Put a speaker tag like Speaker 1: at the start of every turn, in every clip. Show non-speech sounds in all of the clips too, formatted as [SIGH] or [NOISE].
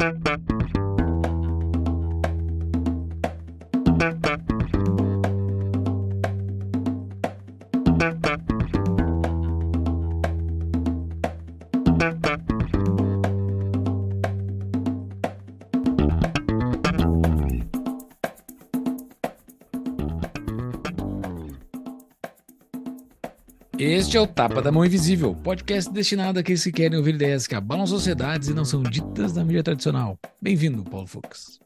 Speaker 1: Thank you. Este é o Tapa da Mão Invisível, podcast destinado àqueles que querem ouvir ideias que abalam sociedades e não são ditas na mídia tradicional. Bem-vindo, Paulo Fux.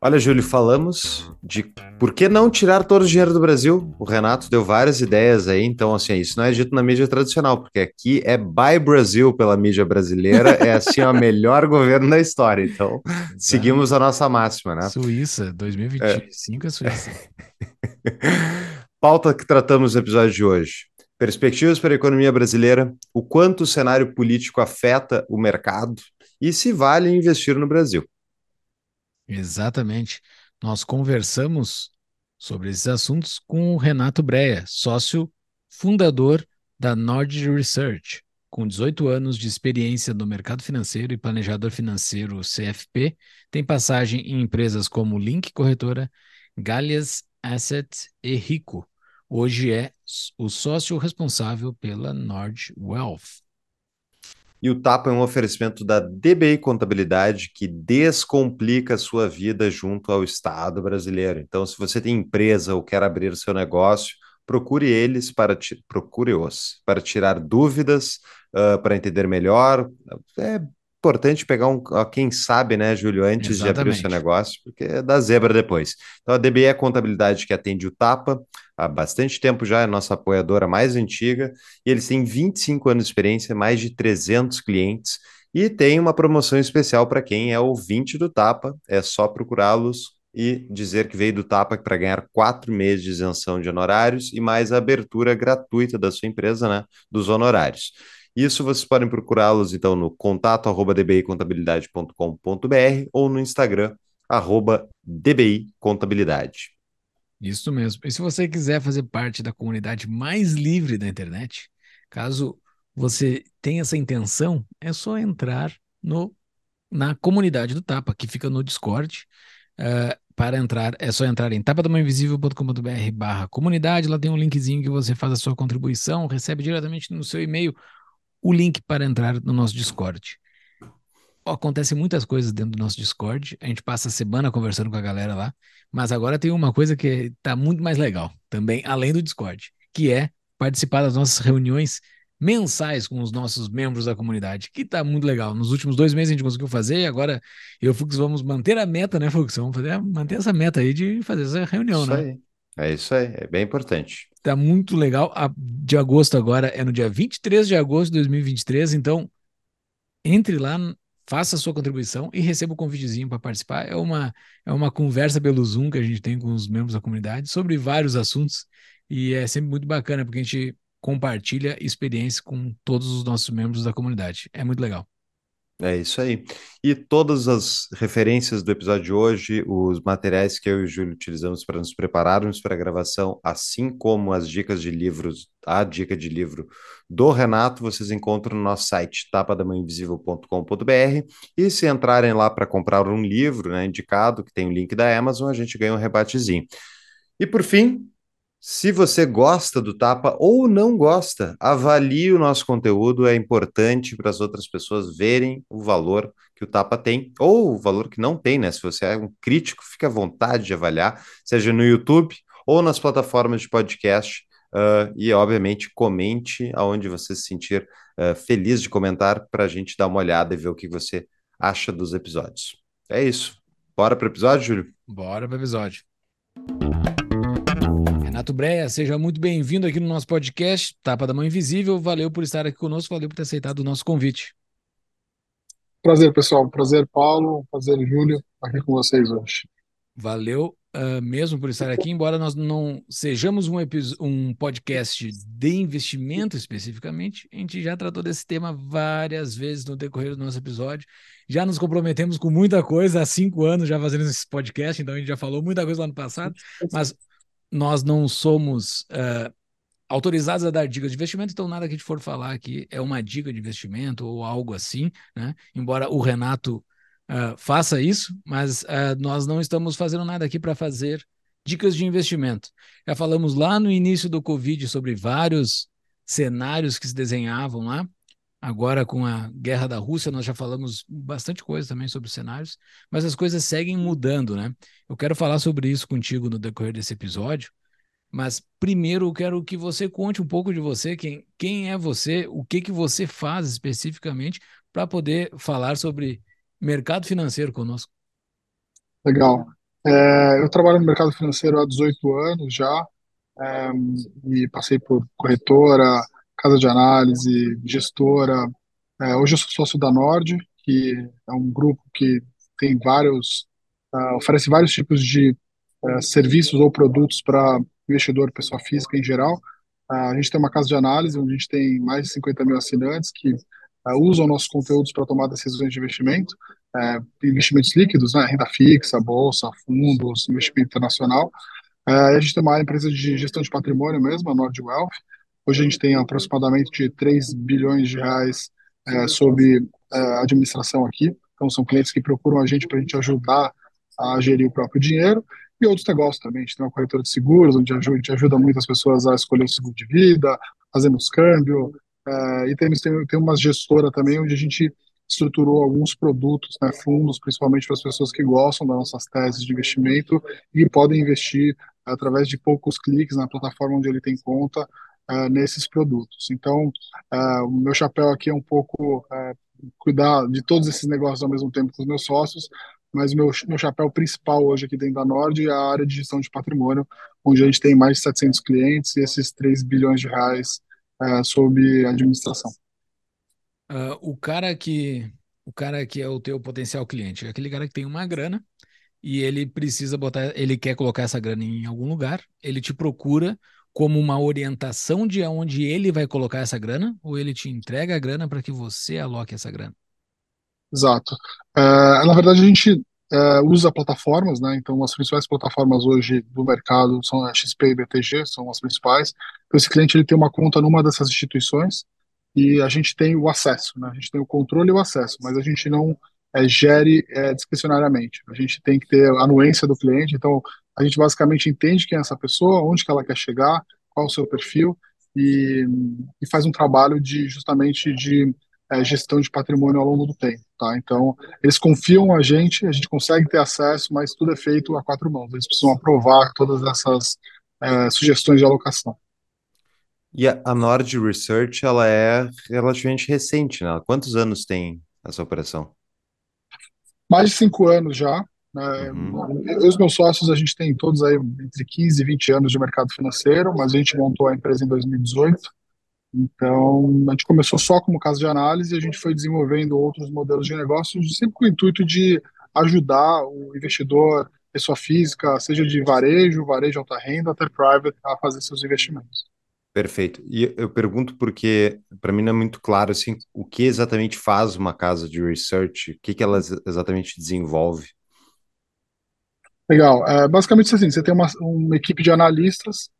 Speaker 2: Olha, Júlio, falamos de por que não tirar todo o dinheiro do Brasil. O Renato deu várias ideias aí, então, assim, isso não é dito na mídia tradicional, porque aqui é Buy Brasil pela mídia brasileira, é assim o [LAUGHS] melhor governo da história. Então, seguimos a nossa máxima, né?
Speaker 1: Suíça, 2025 é, é Suíça. [LAUGHS]
Speaker 2: Pauta que tratamos no episódio de hoje. Perspectivas para a economia brasileira, o quanto o cenário político afeta o mercado e se vale investir no Brasil.
Speaker 1: Exatamente. Nós conversamos sobre esses assuntos com o Renato Breia, sócio fundador da Nord Research, com 18 anos de experiência no mercado financeiro e planejador financeiro CFP, tem passagem em empresas como Link Corretora, Gallias Asset e Rico, hoje é o sócio responsável pela Nord Wealth.
Speaker 2: E o Tapa é um oferecimento da DBI Contabilidade que descomplica a sua vida junto ao Estado brasileiro. Então, se você tem empresa ou quer abrir seu negócio, procure eles para procure-os para tirar dúvidas, uh, para entender melhor. É importante pegar um, quem sabe, né, Júlio, antes Exatamente. de abrir o seu negócio, porque é da zebra depois. Então, a DBI é a contabilidade que atende o Tapa há bastante tempo já, é nossa apoiadora mais antiga, e eles têm 25 anos de experiência, mais de 300 clientes, e tem uma promoção especial para quem é ouvinte do Tapa, é só procurá-los e dizer que veio do Tapa para ganhar quatro meses de isenção de honorários e mais a abertura gratuita da sua empresa, né, dos honorários. Isso vocês podem procurá-los então no contato arroba dbicontabilidade.com.br ou no Instagram arroba dbicontabilidade.
Speaker 1: Isso mesmo. E se você quiser fazer parte da comunidade mais livre da internet, caso você tenha essa intenção, é só entrar no, na comunidade do Tapa, que fica no Discord. Uh, para entrar, é só entrar em tapadamainvisível.com.br barra comunidade, lá tem um linkzinho que você faz a sua contribuição, recebe diretamente no seu e-mail o link para entrar no nosso Discord. Acontece muitas coisas dentro do nosso Discord. A gente passa a semana conversando com a galera lá. Mas agora tem uma coisa que está muito mais legal também, além do Discord, que é participar das nossas reuniões mensais com os nossos membros da comunidade, que está muito legal. Nos últimos dois meses a gente conseguiu fazer e agora eu e o Fux vamos manter a meta, né, Fux? Vamos fazer, manter essa meta aí de fazer essa reunião,
Speaker 2: isso
Speaker 1: né?
Speaker 2: Aí. É isso aí, é bem importante.
Speaker 1: Tá muito legal. A de agosto agora é no dia 23 de agosto de 2023, então entre lá, faça a sua contribuição e receba o convitezinho para participar. É uma, é uma conversa pelo Zoom que a gente tem com os membros da comunidade sobre vários assuntos e é sempre muito bacana porque a gente compartilha experiência com todos os nossos membros da comunidade. É muito legal.
Speaker 2: É isso aí. E todas as referências do episódio de hoje, os materiais que eu e o Júlio utilizamos para nos prepararmos para a gravação, assim como as dicas de livros, a dica de livro do Renato, vocês encontram no nosso site tapadamãoinvisível.com.br. E se entrarem lá para comprar um livro né, indicado, que tem o link da Amazon, a gente ganha um rebatezinho. E por fim, se você gosta do Tapa ou não gosta, avalie o nosso conteúdo, é importante para as outras pessoas verem o valor que o Tapa tem, ou o valor que não tem, né? Se você é um crítico, fique à vontade de avaliar, seja no YouTube ou nas plataformas de podcast. Uh, e, obviamente, comente aonde você se sentir uh, feliz de comentar para a gente dar uma olhada e ver o que você acha dos episódios. É isso. Bora para o episódio, Júlio?
Speaker 1: Bora para o episódio. Renato Breia, seja muito bem-vindo aqui no nosso podcast Tapa da Mão Invisível. Valeu por estar aqui conosco, valeu por ter aceitado o nosso convite.
Speaker 3: Prazer, pessoal. Prazer, Paulo. Prazer, Júlio, aqui com vocês hoje.
Speaker 1: Valeu uh, mesmo por estar aqui, embora nós não sejamos um, um podcast de investimento especificamente, a gente já tratou desse tema várias vezes no decorrer do nosso episódio. Já nos comprometemos com muita coisa há cinco anos já fazendo esse podcast, então a gente já falou muita coisa lá no passado, mas nós não somos uh, autorizados a dar dicas de investimento, então nada que a gente for falar aqui é uma dica de investimento ou algo assim, né? Embora o Renato Uh, faça isso, mas uh, nós não estamos fazendo nada aqui para fazer dicas de investimento. Já falamos lá no início do Covid sobre vários cenários que se desenhavam lá. Agora, com a guerra da Rússia, nós já falamos bastante coisa também sobre cenários, mas as coisas seguem mudando, né? Eu quero falar sobre isso contigo no decorrer desse episódio, mas primeiro eu quero que você conte um pouco de você, quem, quem é você, o que, que você faz especificamente para poder falar sobre mercado financeiro conosco.
Speaker 3: Legal. É, eu trabalho no mercado financeiro há 18 anos já, é, e passei por corretora, casa de análise, gestora. É, hoje eu sou sócio da Nord, que é um grupo que tem vários, uh, oferece vários tipos de uh, serviços ou produtos para investidor, pessoa física em geral. Uh, a gente tem uma casa de análise onde a gente tem mais de 50 mil assinantes que usam nossos conteúdos para tomar decisões de investimento, investimentos líquidos, né, renda fixa, bolsa, fundos, investimento internacional. a gente tem uma empresa de gestão de patrimônio mesmo, a Nord Wealth, Hoje a gente tem aproximadamente 3 bilhões de reais é, sob é, administração aqui. Então, são clientes que procuram a gente para a gente ajudar a gerir o próprio dinheiro e outros negócios também. A gente tem uma corretora de seguros, onde a gente ajuda muitas pessoas a escolher o seguro de vida, fazemos câmbio. É, e temos, tem, tem uma gestora também, onde a gente estruturou alguns produtos, né, fundos, principalmente para as pessoas que gostam das nossas teses de investimento e podem investir através de poucos cliques na plataforma onde ele tem conta uh, nesses produtos. Então, uh, o meu chapéu aqui é um pouco uh, cuidar de todos esses negócios ao mesmo tempo com os meus sócios, mas meu, meu chapéu principal hoje aqui dentro da Nord é a área de gestão de patrimônio, onde a gente tem mais de 700 clientes e esses 3 bilhões de reais sob administração.
Speaker 1: o cara que o cara que é o teu potencial cliente, é aquele cara que tem uma grana e ele precisa botar, ele quer colocar essa grana em algum lugar, ele te procura como uma orientação de onde ele vai colocar essa grana, ou ele te entrega a grana para que você aloque essa grana?
Speaker 3: Exato. É, na verdade, a gente é, usa plataformas, né? Então, as principais plataformas hoje do mercado são a XP e BTG, são as principais. Então, esse cliente ele tem uma conta numa dessas instituições e a gente tem o acesso, né? A gente tem o controle e o acesso, mas a gente não é, gere é, discricionariamente. A gente tem que ter a anuência do cliente, então a gente basicamente entende quem é essa pessoa, onde que ela quer chegar, qual o seu perfil e, e faz um trabalho de justamente de é, gestão de patrimônio ao longo do tempo, tá? Então eles confiam a gente, a gente consegue ter acesso, mas tudo é feito a quatro mãos. Eles precisam aprovar todas essas é, sugestões de alocação.
Speaker 2: E a Nord Research, ela é relativamente recente, né? Quantos anos tem essa operação?
Speaker 3: mais de cinco anos já. Né? Uhum. Eu e os meus sócios, a gente tem todos aí entre 15 e 20 anos de mercado financeiro, mas a gente montou a empresa em 2018. Então, a gente começou só como caso de análise e a gente foi desenvolvendo outros modelos de negócios, sempre com o intuito de ajudar o investidor, pessoa física, seja de varejo, varejo alta renda, até private, a fazer seus investimentos.
Speaker 2: Perfeito. E eu pergunto porque para mim não é muito claro assim, o que exatamente faz uma casa de research, o que, que ela exatamente desenvolve.
Speaker 3: Legal. É, basicamente assim, você tem uma, uma equipe de analistas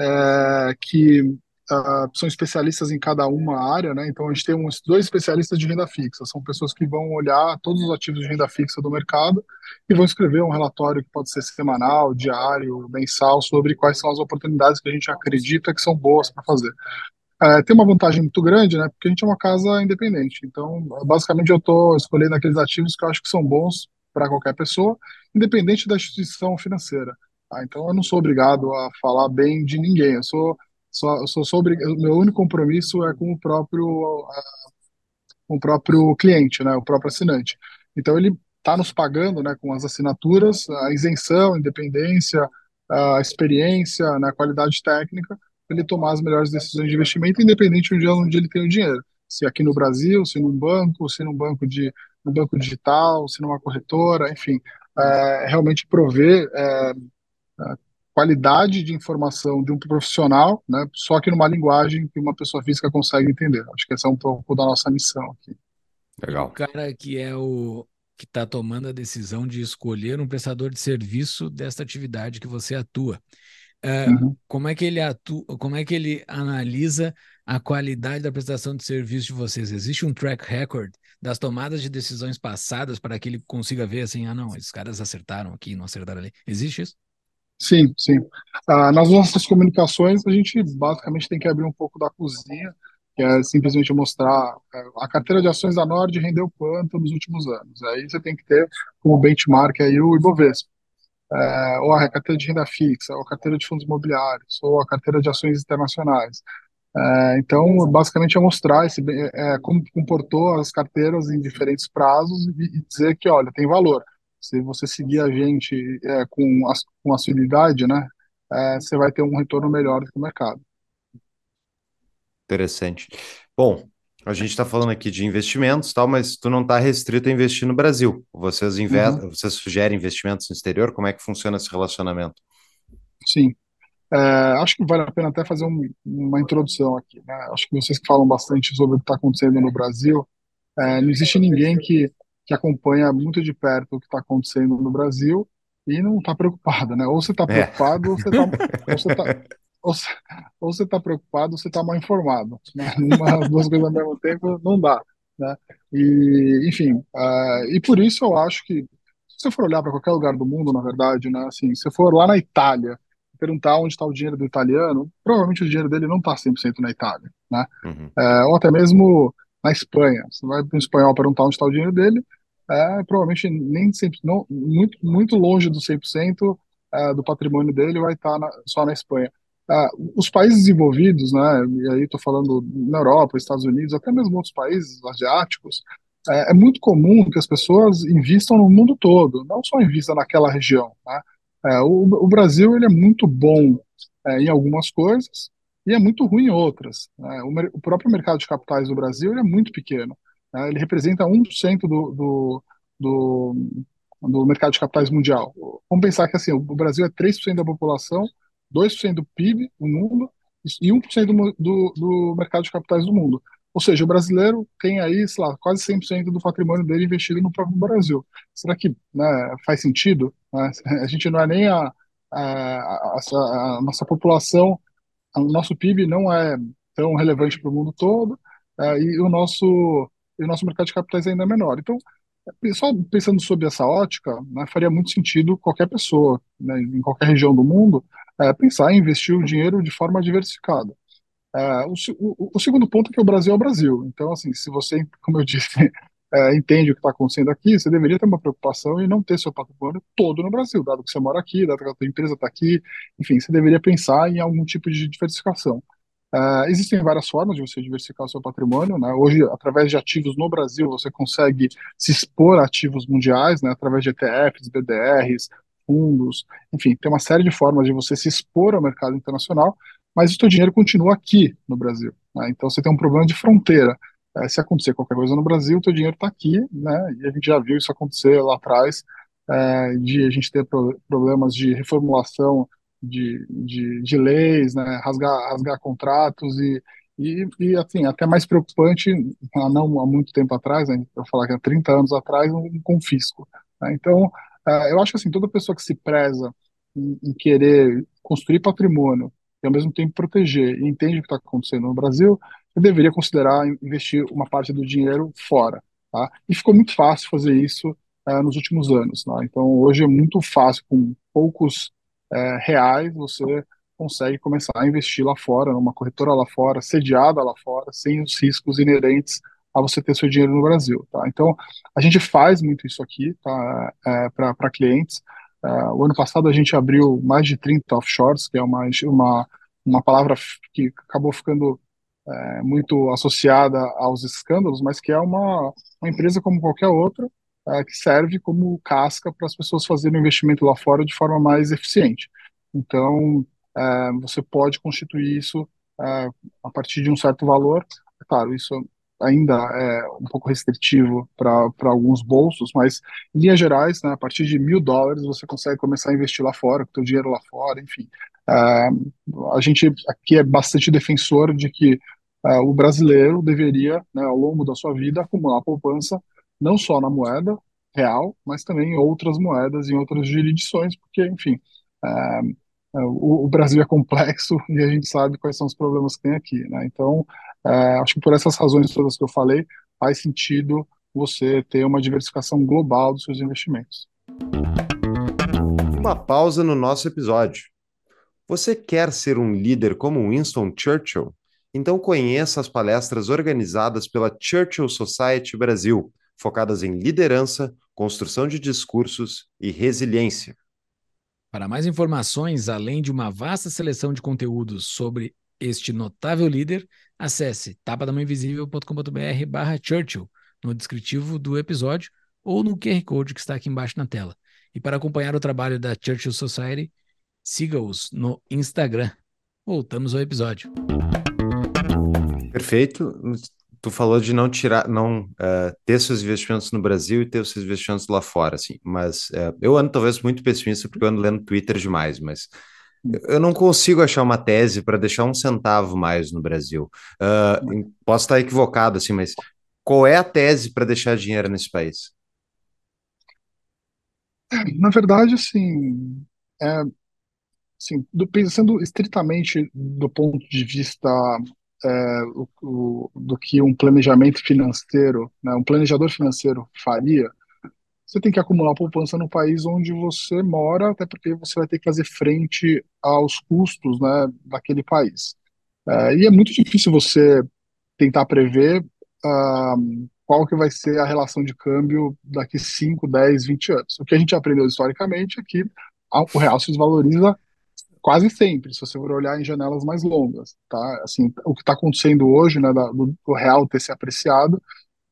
Speaker 3: é, que uh, são especialistas em cada uma área, né? Então a gente tem uns dois especialistas de renda fixa, são pessoas que vão olhar todos os ativos de renda fixa do mercado e vão escrever um relatório que pode ser semanal, diário, mensal, sobre quais são as oportunidades que a gente acredita que são boas para fazer. É, tem uma vantagem muito grande, né? Porque a gente é uma casa independente. Então, basicamente, eu estou escolhendo aqueles ativos que eu acho que são bons para qualquer pessoa, independente da instituição financeira. Tá? Então, eu não sou obrigado a falar bem de ninguém. Eu sou só, só sobre o meu único compromisso é com o próprio com o próprio cliente, né, o próprio assinante. Então ele está nos pagando, né, com as assinaturas, a isenção, a independência, a experiência, né, a qualidade técnica, para ele tomar as melhores decisões de investimento, independente de onde ele tem o dinheiro. Se aqui no Brasil, se num banco, se num banco de no banco digital, se numa corretora, enfim, é, realmente prover é, qualidade de informação de um profissional, né, só que numa linguagem que uma pessoa física consegue entender. Acho que essa é um pouco da nossa missão aqui.
Speaker 1: Legal. O cara que é o que está tomando a decisão de escolher um prestador de serviço desta atividade que você atua. Uh, uhum. Como é que ele atua, como é que ele analisa a qualidade da prestação de serviço de vocês? Existe um track record das tomadas de decisões passadas para que ele consiga ver assim, ah, não, esses caras acertaram aqui, não acertaram ali. Existe isso?
Speaker 3: Sim, sim. Ah, nas nossas comunicações, a gente basicamente tem que abrir um pouco da cozinha, que é simplesmente mostrar é, a carteira de ações da Nord rendeu quanto nos últimos anos. Aí você tem que ter como benchmark aí o Ibovespa, é, ou a carteira de renda fixa, ou a carteira de fundos imobiliários, ou a carteira de ações internacionais. É, então, basicamente é mostrar esse, é, como comportou as carteiras em diferentes prazos e, e dizer que, olha, tem valor se você seguir a gente é, com, as, com assiduidade, né, é, você vai ter um retorno melhor do que o mercado.
Speaker 2: Interessante. Bom, a gente está falando aqui de investimentos, tal, mas tu não está restrito a investir no Brasil. Vocês uhum. vocês sugerem investimentos no exterior? Como é que funciona esse relacionamento?
Speaker 3: Sim. É, acho que vale a pena até fazer um, uma introdução aqui. Né? Acho que vocês que falam bastante sobre o que está acontecendo no Brasil, é, não existe ninguém que que acompanha muito de perto o que está acontecendo no Brasil e não está preocupado, né? Ou você está preocupado, é. ou você está ou você tá, ou, [LAUGHS] ou você tá preocupado, ou você está mal informado. Né? Uma, duas coisas ao mesmo tempo não dá, né? E, enfim, uh, e por isso eu acho que se você for olhar para qualquer lugar do mundo, na verdade, né? Assim, se for lá na Itália perguntar onde está o dinheiro do italiano, provavelmente o dinheiro dele não está 100% na Itália, né? Uhum. É, ou até mesmo na Espanha. Você vai para um espanhol perguntar onde está o dinheiro dele, é, provavelmente nem sempre, não, muito, muito longe do 100% é, do patrimônio dele vai estar tá só na Espanha. É, os países desenvolvidos, né, e aí estou falando na Europa, Estados Unidos, até mesmo outros países asiáticos, é, é, muito comum que as pessoas invistam no mundo todo, não só invistam naquela região. Né? É, o, o, Brasil ele é muito bom é, em algumas coisas, e é muito ruim em outras. Né? O, o, próprio mercado de capitais do Brasil é muito pequeno. Né? Ele representa 1% do, do, do, do mercado de capitais mundial. Vamos pensar que assim, o Brasil é 3% da população, 2% do PIB do mundo e 1% do, do, do mercado de capitais do mundo. Ou seja, o brasileiro tem aí, sei lá, quase 100% do patrimônio dele investido no próprio Brasil. Será que né, faz sentido? Né? A gente não é nem a, a, a, a, nossa população o nosso PIB não é tão relevante para o mundo todo é, e o nosso o nosso mercado de capitais ainda é menor. Então, só pensando sobre essa ótica, né, faria muito sentido qualquer pessoa, né, em qualquer região do mundo, é, pensar em investir o dinheiro de forma diversificada. É, o, o, o, segundo ponto é que o Brasil é o Brasil. Então, assim, se você, como eu disse, é, [LAUGHS] entende o que está acontecendo aqui, você deveria ter uma preocupação em não ter seu patrimônio todo no Brasil, dado que você mora aqui, dado que a sua empresa está aqui, enfim, você deveria pensar em algum tipo de diversificação. Uh, existem várias formas de você diversificar o seu patrimônio. Né? Hoje, através de ativos no Brasil, você consegue se expor a ativos mundiais, né? através de ETFs, BDRs, fundos, enfim, tem uma série de formas de você se expor ao mercado internacional, mas o seu dinheiro continua aqui no Brasil. Né? Então, você tem um problema de fronteira. É, se acontecer qualquer coisa no Brasil, o teu dinheiro está aqui, né? E a gente já viu isso acontecer lá atrás, é, de a gente ter pro problemas de reformulação de, de, de leis, né? Rasgar, rasgar contratos e, e, e, assim, até mais preocupante, não há muito tempo atrás, né, eu falar que há 30 anos atrás, um confisco. Né? Então, é, eu acho que assim, toda pessoa que se preza em, em querer construir patrimônio e ao mesmo tempo proteger e entende o que está acontecendo no Brasil, eu deveria considerar investir uma parte do dinheiro fora. Tá? E ficou muito fácil fazer isso é, nos últimos anos. Tá? Então, hoje é muito fácil, com poucos é, reais, você consegue começar a investir lá fora, numa corretora lá fora, sediada lá fora, sem os riscos inerentes a você ter seu dinheiro no Brasil. Tá? Então, a gente faz muito isso aqui tá? é, para clientes. É, o ano passado a gente abriu mais de 30 offshores, que é uma, uma, uma palavra que acabou ficando é, muito associada aos escândalos, mas que é uma, uma empresa como qualquer outra, é, que serve como casca para as pessoas fazerem investimento lá fora de forma mais eficiente. Então, é, você pode constituir isso a partir de um certo valor. Claro, isso ainda é um pouco restritivo para alguns bolsos, mas em linhas gerais, né, a partir de mil dólares você consegue começar a investir lá fora, com o dinheiro lá fora, enfim. É, a gente aqui é bastante defensor de que é, o brasileiro deveria, né, ao longo da sua vida, acumular poupança não só na moeda real, mas também em outras moedas, em outras jurisdições, porque, enfim, é, o, o, Brasil é complexo [LAUGHS] e a gente sabe quais são os problemas que tem aqui, né? Então, é, acho que por essas razões todas que eu falei, faz sentido você ter uma diversificação global dos seus investimentos.
Speaker 2: Uma pausa no nosso episódio. Você quer ser um líder como Winston Churchill? Então conheça as palestras organizadas pela Churchill Society Brasil, focadas em liderança, construção de discursos e resiliência.
Speaker 1: Para mais informações, além de uma vasta seleção de conteúdos sobre este notável líder, acesse tapadamainvisível.com.br barra Churchill no descritivo do episódio ou no QR Code que está aqui embaixo na tela. E para acompanhar o trabalho da Churchill Society, siga-os no Instagram. Voltamos ao episódio.
Speaker 2: Perfeito. Tu falou de não tirar, não uh, ter seus investimentos no Brasil e ter seus investimentos lá fora, assim. Mas uh, eu ando talvez muito pessimista porque eu ando lendo Twitter demais, mas eu não consigo achar uma tese para deixar um centavo mais no Brasil. Uh, posso estar equivocado, assim, mas qual é a tese para deixar dinheiro nesse país?
Speaker 3: Na verdade, assim, é, assim do, pensando estritamente do ponto de vista é, o, o, do que um planejamento financeiro, né, um planejador financeiro faria, você tem que acumular poupança no país onde você mora, até porque você vai ter que fazer frente aos custos né, daquele país. É, e é muito difícil você tentar prever uh, qual que vai ser a relação de câmbio daqui 5, 10, 20 anos. O que a gente aprendeu historicamente é que o real se desvaloriza quase sempre, se você for olhar em janelas mais longas, tá? Assim, o que está acontecendo hoje, né, do, do real ter se apreciado,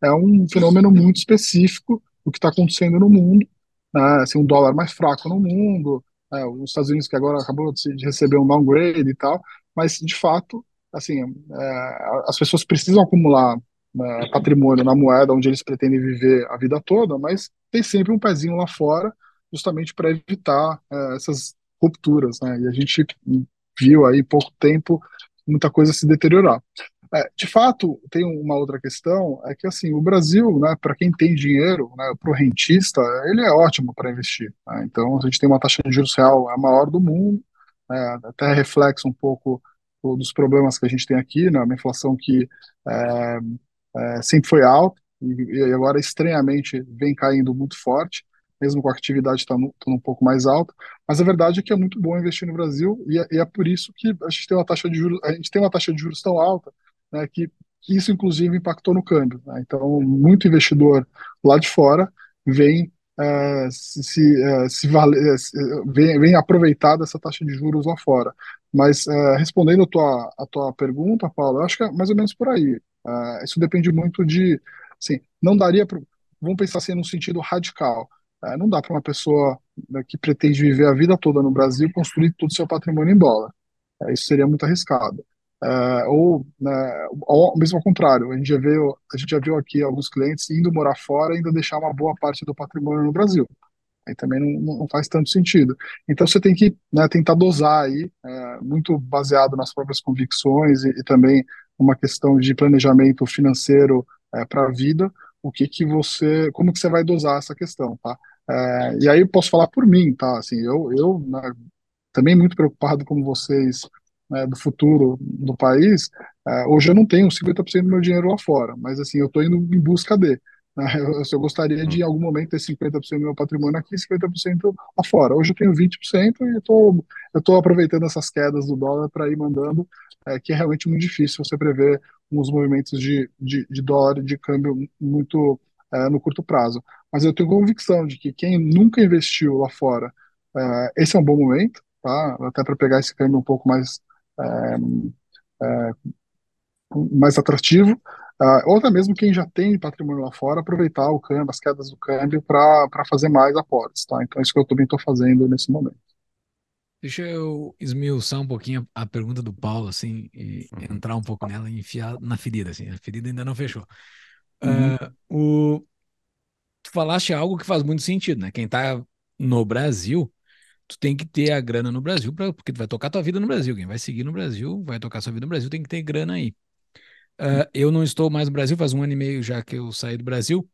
Speaker 3: é um fenômeno muito específico do que está acontecendo no mundo, né, assim, um dólar mais fraco no mundo, é, os Estados Unidos que agora acabou de receber um downgrade e tal, mas de fato, assim, é, as pessoas precisam acumular né, patrimônio na moeda onde eles pretendem viver a vida toda, mas tem sempre um pezinho lá fora, justamente para evitar é, essas rupturas, né? E a gente viu aí pouco tempo muita coisa se deteriorar. É, de fato, tem uma outra questão, é que assim, o Brasil, né, para quem tem dinheiro, né, para o rentista, ele é ótimo para investir. Né? Então, a gente tem uma taxa de juros real a maior do mundo, né, até reflexo um pouco dos problemas que a gente tem aqui, né, uma inflação que é, é, sempre foi alta e, e agora estranhamente vem caindo muito forte mesmo com a atividade estando tá um pouco mais alta. Mas a verdade é que é muito bom investir no Brasil e é, e é, por isso que a gente tem uma taxa de juros, a gente tem uma taxa de juros tão alta, né, que isso inclusive impactou no câmbio. Né? Então, muito investidor lá de fora vem é, se, se, é, se vale, é, vem, vem, aproveitar dessa taxa de juros lá fora. Mas é, respondendo a tua, a tua pergunta, Paulo, eu acho que é mais ou menos por aí. Isso depende muito de, assim, não daria para, vamos pensar assim num sentido radical. Não dá para uma pessoa né, que pretende viver a vida toda no Brasil construir todo o seu patrimônio em dólar. Isso seria muito arriscado. É, ou, né, ou mesmo ao contrário, a gente, já viu, a gente já viu aqui alguns clientes indo morar fora e ainda deixar uma boa parte do patrimônio no Brasil. Aí também não, não faz tanto sentido. Então você tem que né, tentar dosar aí, é, muito baseado nas próprias convicções e, e, também uma questão de planejamento financeiro é, para a vida, o que que você, como que você vai dosar essa questão, tá? E aí posso falar por mim, tá? Assim, eu, eu né, também muito preocupado como vocês né, do futuro do país. É, hoje eu não tenho 50% do meu dinheiro lá fora, mas assim eu estou indo em busca de. Né, [LAUGHS] eu, eu gostaria de em algum momento ter 50% do meu patrimônio aqui e 50% lá fora. Hoje eu tenho 20% e eu estou aproveitando essas quedas do dólar para ir mandando, é, que é realmente muito difícil você prever uns movimentos de, de, de dólar de câmbio muito é, no curto prazo. Mas eu tenho convicção de que quem nunca investiu lá fora, é, esse é um bom momento, tá? Até para pegar esse câmbio um pouco mais mais atrativo. Uh, ou até mesmo quem já tem patrimônio lá fora, aproveitar o câmbio, as quedas do câmbio para fazer mais aportes, tá? Então, é isso que eu também estou fazendo nesse momento.
Speaker 1: Deixa eu esmiuçar um pouquinho a, pergunta do Paulo, assim, e uhum. entrar um pouco nela e enfiar na ferida, assim. A ferida ainda não fechou. Uhum. Uh, o... Tu falaste algo que faz muito sentido, né? Quem tá no Brasil, tu tem que ter a grana no Brasil, pra, porque tu vai tocar tua vida no Brasil. Quem vai seguir no Brasil, vai tocar sua vida no Brasil, tem que ter grana aí. Uh, eu não estou mais no Brasil, faz um ano e meio já que eu saí do Brasil.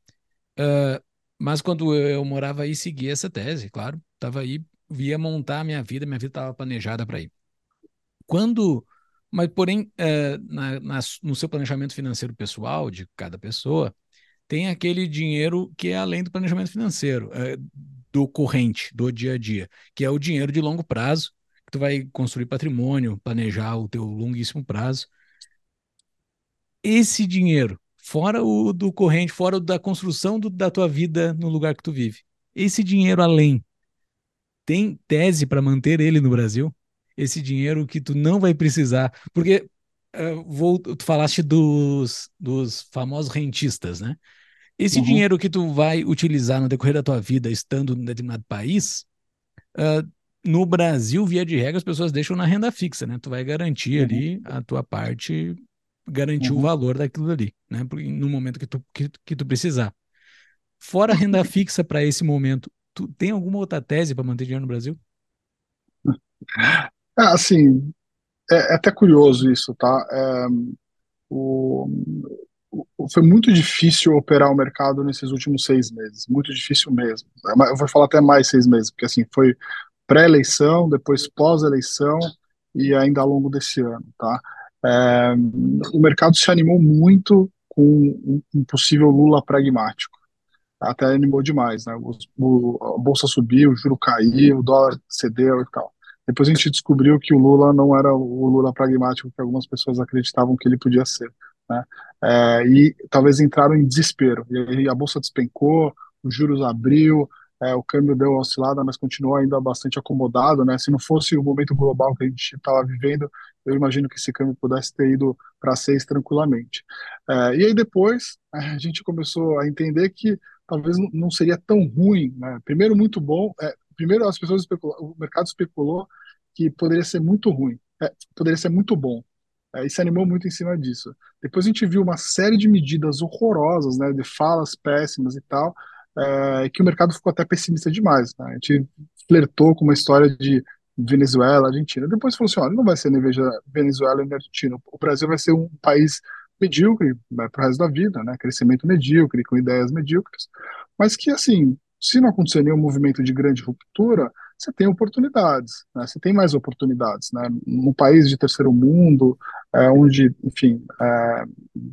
Speaker 1: Uh, mas quando eu morava aí, seguia essa tese, claro. Tava aí, via montar a minha vida, minha vida estava planejada para ir. Quando mas, porém, é, na, na, no seu planejamento financeiro pessoal de cada pessoa, tem aquele dinheiro que é além do planejamento financeiro, do corrente, do dia a dia, que é o dinheiro de longo prazo, que tu vai construir patrimônio, planejar o teu longuíssimo prazo. Esse dinheiro, fora o do corrente, fora o da construção do, da tua vida no lugar que tu vive, esse dinheiro além, tem tese para manter ele no Brasil? Esse dinheiro que tu não vai precisar, porque uh, vou, tu falaste dos, dos famosos rentistas, né? Esse uhum. dinheiro que tu vai utilizar no decorrer da tua vida estando em determinado país, uh, no Brasil, via de regra, as pessoas deixam na renda fixa, né? Tu vai garantir uhum. ali a tua parte, garantir uhum. o valor daquilo ali, né? No momento que tu, que, que tu precisar. Fora a renda [LAUGHS] fixa para esse momento, tu tem alguma outra tese para manter dinheiro no Brasil?
Speaker 3: É, assim, é, é, até curioso isso, tá? É, o, foi muito difícil operar o mercado nesses últimos seis meses, muito difícil mesmo. É, eu vou falar até mais seis meses, porque assim foi pré-eleição, depois pós-eleição e ainda ao longo desse ano, tá? É, o mercado se animou muito com um possível Lula pragmático, até animou demais, né? O, o, a bolsa subiu, o juro caiu, o dólar cedeu e tal. Depois a gente descobriu que o Lula não era o Lula pragmático que algumas pessoas acreditavam que ele podia ser. Né? É, e talvez entraram em desespero. E aí a bolsa despencou, os juros abriu, é, o câmbio deu uma oscilada, mas continuou ainda bastante acomodado. Né? Se não fosse o momento global que a gente estava vivendo, eu imagino que esse câmbio pudesse ter ido para seis tranquilamente. É, e aí depois a gente começou a entender que talvez não seria tão ruim. Né? Primeiro, muito bom. É, primeiro, as pessoas o mercado especulou que poderia ser muito ruim, é, poderia ser muito bom. É, e se animou muito em cima disso. Depois a gente viu uma série de medidas horrorosas, né, de falas péssimas e tal, é, que o mercado ficou até pessimista demais. Né? A gente flertou com uma história de Venezuela, Argentina. Depois falou assim: olha, não vai ser Venezuela nem Argentina. O Brasil vai ser um país medíocre né, para o resto da vida, né? Crescimento medíocre, com ideias medíocres, mas que, assim, se não acontecer nenhum movimento de grande ruptura, você tem oportunidades, né? você tem mais oportunidades. Né? Num país de terceiro mundo, onde, enfim, é,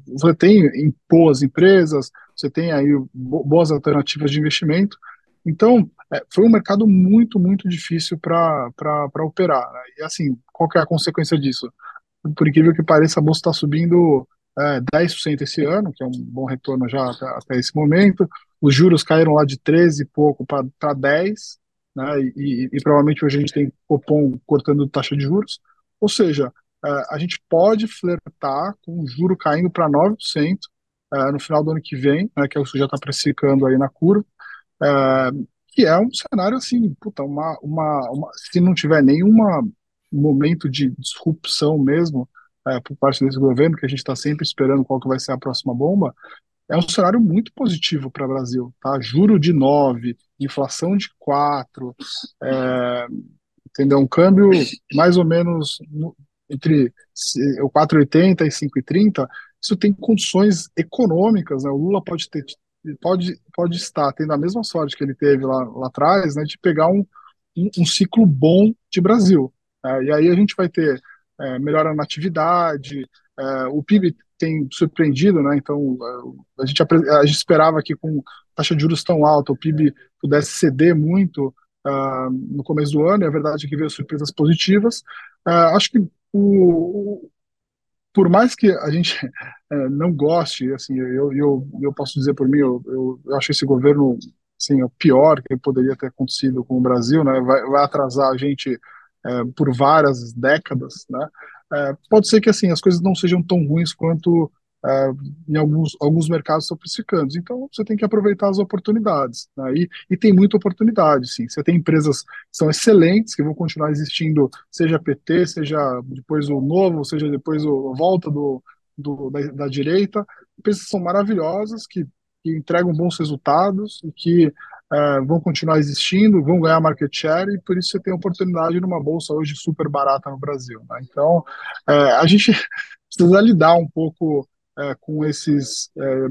Speaker 3: você tem boas empresas, você tem aí boas alternativas de investimento. Então, é, foi um mercado muito, muito difícil para operar. Né? E, assim, qual é a consequência disso? Por incrível que pareça, a bolsa está subindo é, 10% esse ano, que é um bom retorno já até, até, esse momento. Os juros caíram lá de 13 e pouco para 10, né, e, e, e, provavelmente hoje a gente tem Copom cortando taxa de juros. Ou seja, é, a gente pode flertar com o juro caindo para 9% é, no final do ano que vem, né, que é o que já está precificando aí na curva, é, que é um cenário assim, puta, uma, uma, uma se não tiver nenhuma momento de disrupção mesmo, é, por parte desse governo, que a gente está sempre esperando qual que vai ser a próxima bomba, é um cenário muito positivo para o Brasil. Tá? Juro de 9, inflação de 4, é, entendeu? um câmbio mais ou menos entre o 4,80 e 5,30, isso tem condições econômicas, né? O Lula pode ter pode, pode estar tendo a mesma sorte que ele teve lá, lá atrás, né, de pegar um, um, um ciclo bom de Brasil. É, e aí a gente vai ter é, melhora na atividade, é, o PIB tem surpreendido, né? Então a gente, a gente esperava que com taxa de juros tão alta o PIB pudesse ceder muito uh, no começo do ano. E a verdade é que veio surpresas positivas. Uh, acho que o, por mais que a gente uh, [LAUGHS] não goste, assim, eu, eu, eu posso dizer por mim, eu, eu, eu acho esse governo assim, o pior que poderia ter acontecido com o Brasil, né? Vai, vai atrasar a gente é, por várias décadas, né? É, pode ser que assim as coisas não sejam tão ruins quanto é, em alguns, alguns mercados sofisticados. Então você tem que aproveitar as oportunidades. Né? E, e, tem muita oportunidade, sim. Você tem empresas que são excelentes, que vão continuar existindo, seja PT, seja depois o novo, seja depois o volta do, do da, da, direita. Empresas que são maravilhosas, que, que entregam bons resultados e que é, vão continuar existindo, vão ganhar market share e por isso você tem oportunidade numa bolsa hoje super barata no Brasil. Né? Então, é, a gente [LAUGHS] precisa lidar um pouco é, com esses é,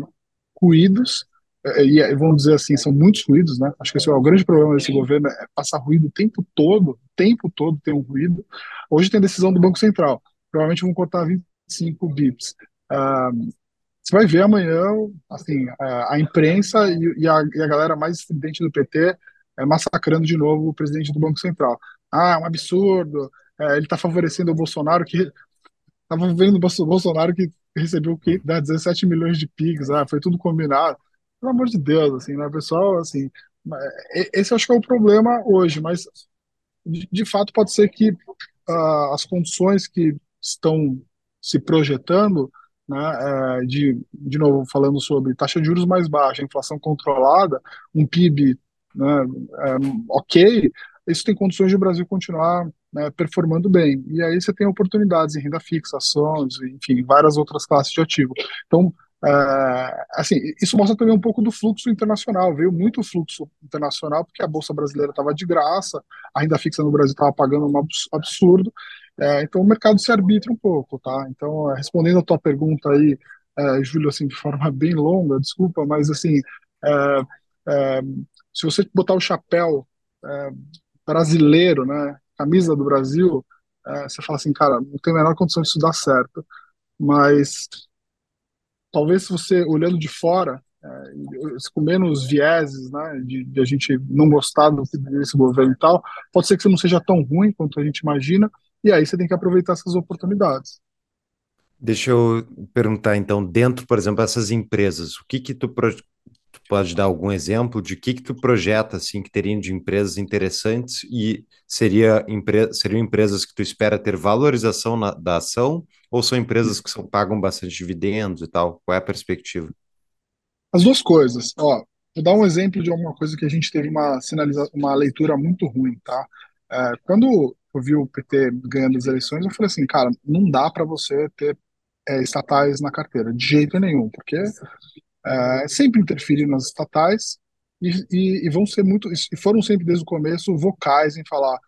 Speaker 3: ruídos, é, e vamos dizer assim, são muitos ruídos, né? Acho que esse é o grande problema desse governo, é passar ruído o tempo todo, o tempo todo tem um ruído. Hoje tem decisão do Banco Central, provavelmente vão cortar 25 bips. Uh, você vai ver amanhã, assim, a, a imprensa e, e, a, e, a, galera mais estridente do PT é, massacrando de novo o presidente do Banco Central. Ah, é um absurdo, é, ele está favorecendo o Bolsonaro, que estava vendo o Bolsonaro que recebeu que, né, 17 milhões de PIX, ah, foi tudo combinado. Pelo amor de Deus, assim, né, pessoal, assim, esse eu acho que é o problema hoje, mas de, de fato pode ser que uh, as condições que estão se projetando né, é, de, de novo, falando sobre taxa de juros mais baixa, inflação controlada, um PIB né, é, ok, isso tem condições de o Brasil continuar né, performando bem. E aí você tem oportunidades em renda fixa, ações, enfim, várias outras classes de ativo. Então, é, assim, isso mostra também um pouco do fluxo internacional. Veio muito fluxo internacional porque a bolsa brasileira estava de graça, a renda fixa no Brasil estava pagando um absurdo. É, então o mercado se arbitra um pouco, tá? Então, é, respondendo a tua pergunta aí, Júlio, assim, de forma [LAUGHS] bem longa, desculpa, mas assim, se você botar o chapéu brasileiro, né, camisa do Brasil, você fala assim, cara, não tem a menor condição disso dar certo. Mas talvez você olhando de fora, é, com menos vieses, né, de, de, a gente não gostar do, desse governo e tal, pode ser que você não seja tão ruim quanto a gente imagina, e aí você tem que aproveitar essas oportunidades.
Speaker 2: Deixa eu perguntar então, dentro, por exemplo, dessas empresas, o que que tu, pode dar algum exemplo de que que tu projeta assim que teriam de empresas interessantes e seria empre, seriam empresas que tu espera ter valorização na, da ação ou são empresas que são, pagam bastante dividendos e tal? Qual é a perspectiva?
Speaker 3: As duas coisas. Ó, vou dar um exemplo de alguma coisa que a gente teve uma sinaliza uma leitura muito ruim, tá? É, quando eu vi o PT ganhando as eleições, eu falei assim, cara, não dá para você ter é, estatais na carteira, de jeito nenhum, porque é, sempre interferir nas estatais e, e, e, vão ser muito, e foram sempre desde o começo vocais em falar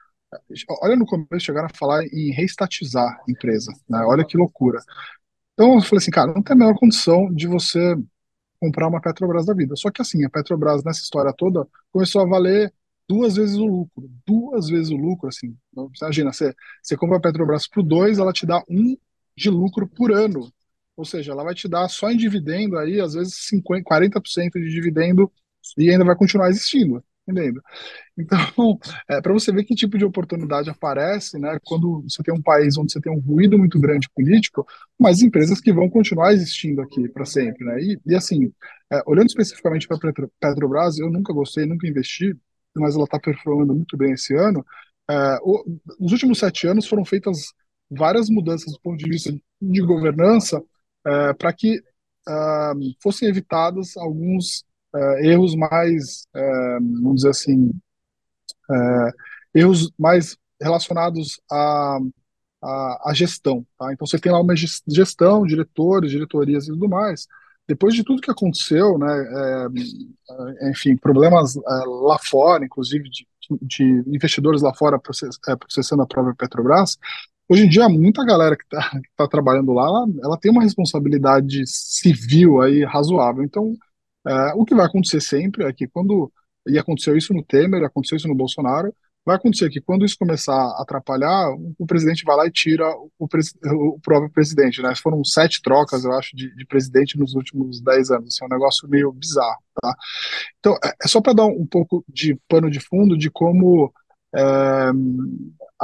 Speaker 3: Olha no começo chegaram a falar em reestatizar a empresa, né? Olha que loucura. Então eu falei assim, cara, não tem a menor condição de você comprar uma Petrobras da vida. Só que assim, a Petrobras nessa história toda começou a valer duas vezes o lucro, duas vezes o lucro, assim. Você imagina, você, você compra a Petrobras por dois, ela te dá um de lucro por ano. Ou seja, ela vai te dar só em dividendo aí, às vezes 50, 40% de dividendo e ainda vai continuar existindo entendendo? Então, [LAUGHS] é, para você ver que tipo de oportunidade aparece, né, quando você tem um país onde você tem um ruído muito grande político, mas empresas que vão continuar existindo aqui para sempre, né? E, e assim, é, olhando especificamente para a Petrobras, eu nunca gostei, nunca investi, mas ela está performando muito bem esse ano. É, o, nos últimos sete anos foram feitas várias mudanças do ponto de vista de governança é, para que ah, fossem evitados alguns uh, erros mais, uh, vamos dizer assim, uh, erros mais relacionados à, à, à gestão. Tá? Então você tem lá uma gestão, diretores, diretorias e tudo mais. Depois de tudo que aconteceu, né, enfim, problemas lá fora, inclusive de, de investidores lá fora process, processando a própria Petrobras, Hoje em dia, muita galera que está tá trabalhando lá, ela, ela, tem uma responsabilidade civil aí razoável. Então, é, o que vai acontecer sempre é que quando, e aconteceu isso no Temer, aconteceu isso no Bolsonaro, vai acontecer que quando isso começar a atrapalhar, o presidente vai lá e tira o, o próprio presidente, né? Foram sete trocas, eu acho, de, de presidente nos últimos dez anos, assim, é um negócio meio bizarro, tá? Então, é, é só para dar um, um, pouco de pano de fundo de como, é,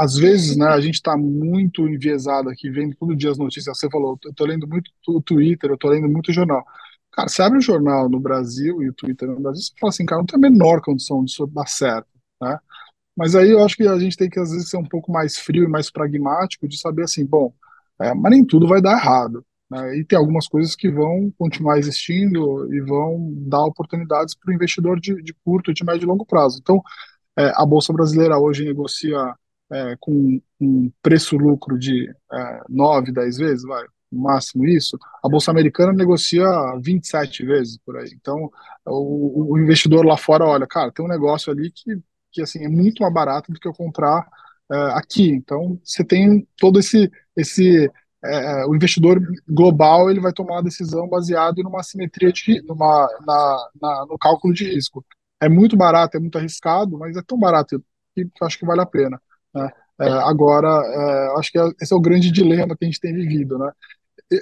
Speaker 3: às vezes, né, a gente está muito enviesado aqui, vendo todo dia as notícias, você falou, eu estou lendo muito o Twitter, eu estou lendo muito jornal, Cara, você abre o jornal no Brasil e o Twitter no Brasil, você fala assim, cara, não tem a menor condição disso dar certo, né? Mas aí eu acho que a gente tem que, às vezes, ser um pouco mais frio e mais pragmático de saber assim, bom, é, mas nem tudo vai dar errado. Né? E tem algumas coisas que vão continuar existindo e vão dar oportunidades para o investidor de, de, curto, de médio e longo prazo. Então, é, a Bolsa Brasileira hoje negocia é, com um preço-lucro de é, 9, 10 vezes, vai, máximo isso, a Bolsa Americana negocia 27 vezes por aí. Então, o, o, investidor lá fora olha, cara, tem um negócio ali que, que assim, é muito mais barato do que eu comprar uh, aqui. Então, você tem todo esse. esse uh, o investidor global ele vai tomar uma decisão baseado numa simetria de numa, na, na, no cálculo de risco. É muito barato, é muito arriscado, mas é tão barato que eu acho que vale a pena. Né? É, agora, é, acho que esse é o grande dilema que a gente tem vivido, né?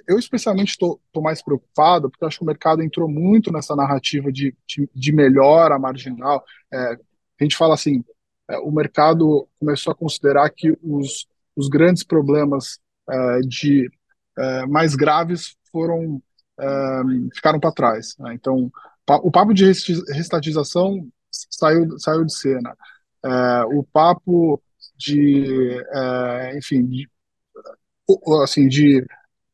Speaker 3: eu especialmente estou mais preocupado porque acho que o mercado entrou muito nessa narrativa de, de, de melhora marginal. É, a gente fala assim, é, o mercado começou a considerar que os, os grandes problemas é, de é, mais graves foram é, ficaram para trás. Né? Então, o papo de restatização saiu, saiu de cena. É, o papo de, enfim, de, assim, de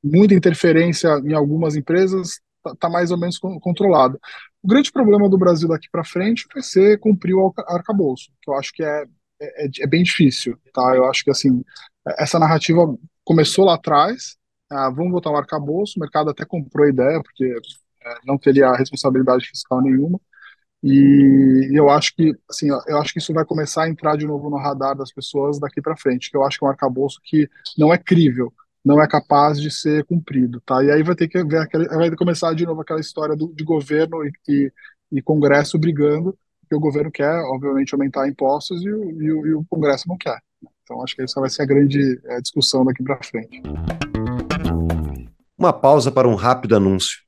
Speaker 3: muita interferência em algumas empresas está tá mais ou menos controlado. O grande problema do Brasil daqui para frente vai ser cumprir o arcabouço, que eu acho que é, é, é, bem difícil, tá? Eu acho que, assim, essa narrativa começou lá atrás, ah, vamos botar o arcabouço, o mercado até comprou a ideia, porque é, não teria responsabilidade fiscal nenhuma, e eu acho que, assim, eu acho que isso vai começar a entrar de novo no radar das pessoas daqui para frente, que eu acho que é um arcabouço que não é crível, não é capaz de ser cumprido, tá? E aí vai ter que ver, aquela, vai começar de novo aquela história do, de governo e, e, e Congresso brigando, porque o governo quer, obviamente, aumentar impostos e o, e o, e o Congresso não quer. Então acho que essa vai ser a grande é, discussão daqui para frente.
Speaker 2: Uma pausa para um rápido anúncio.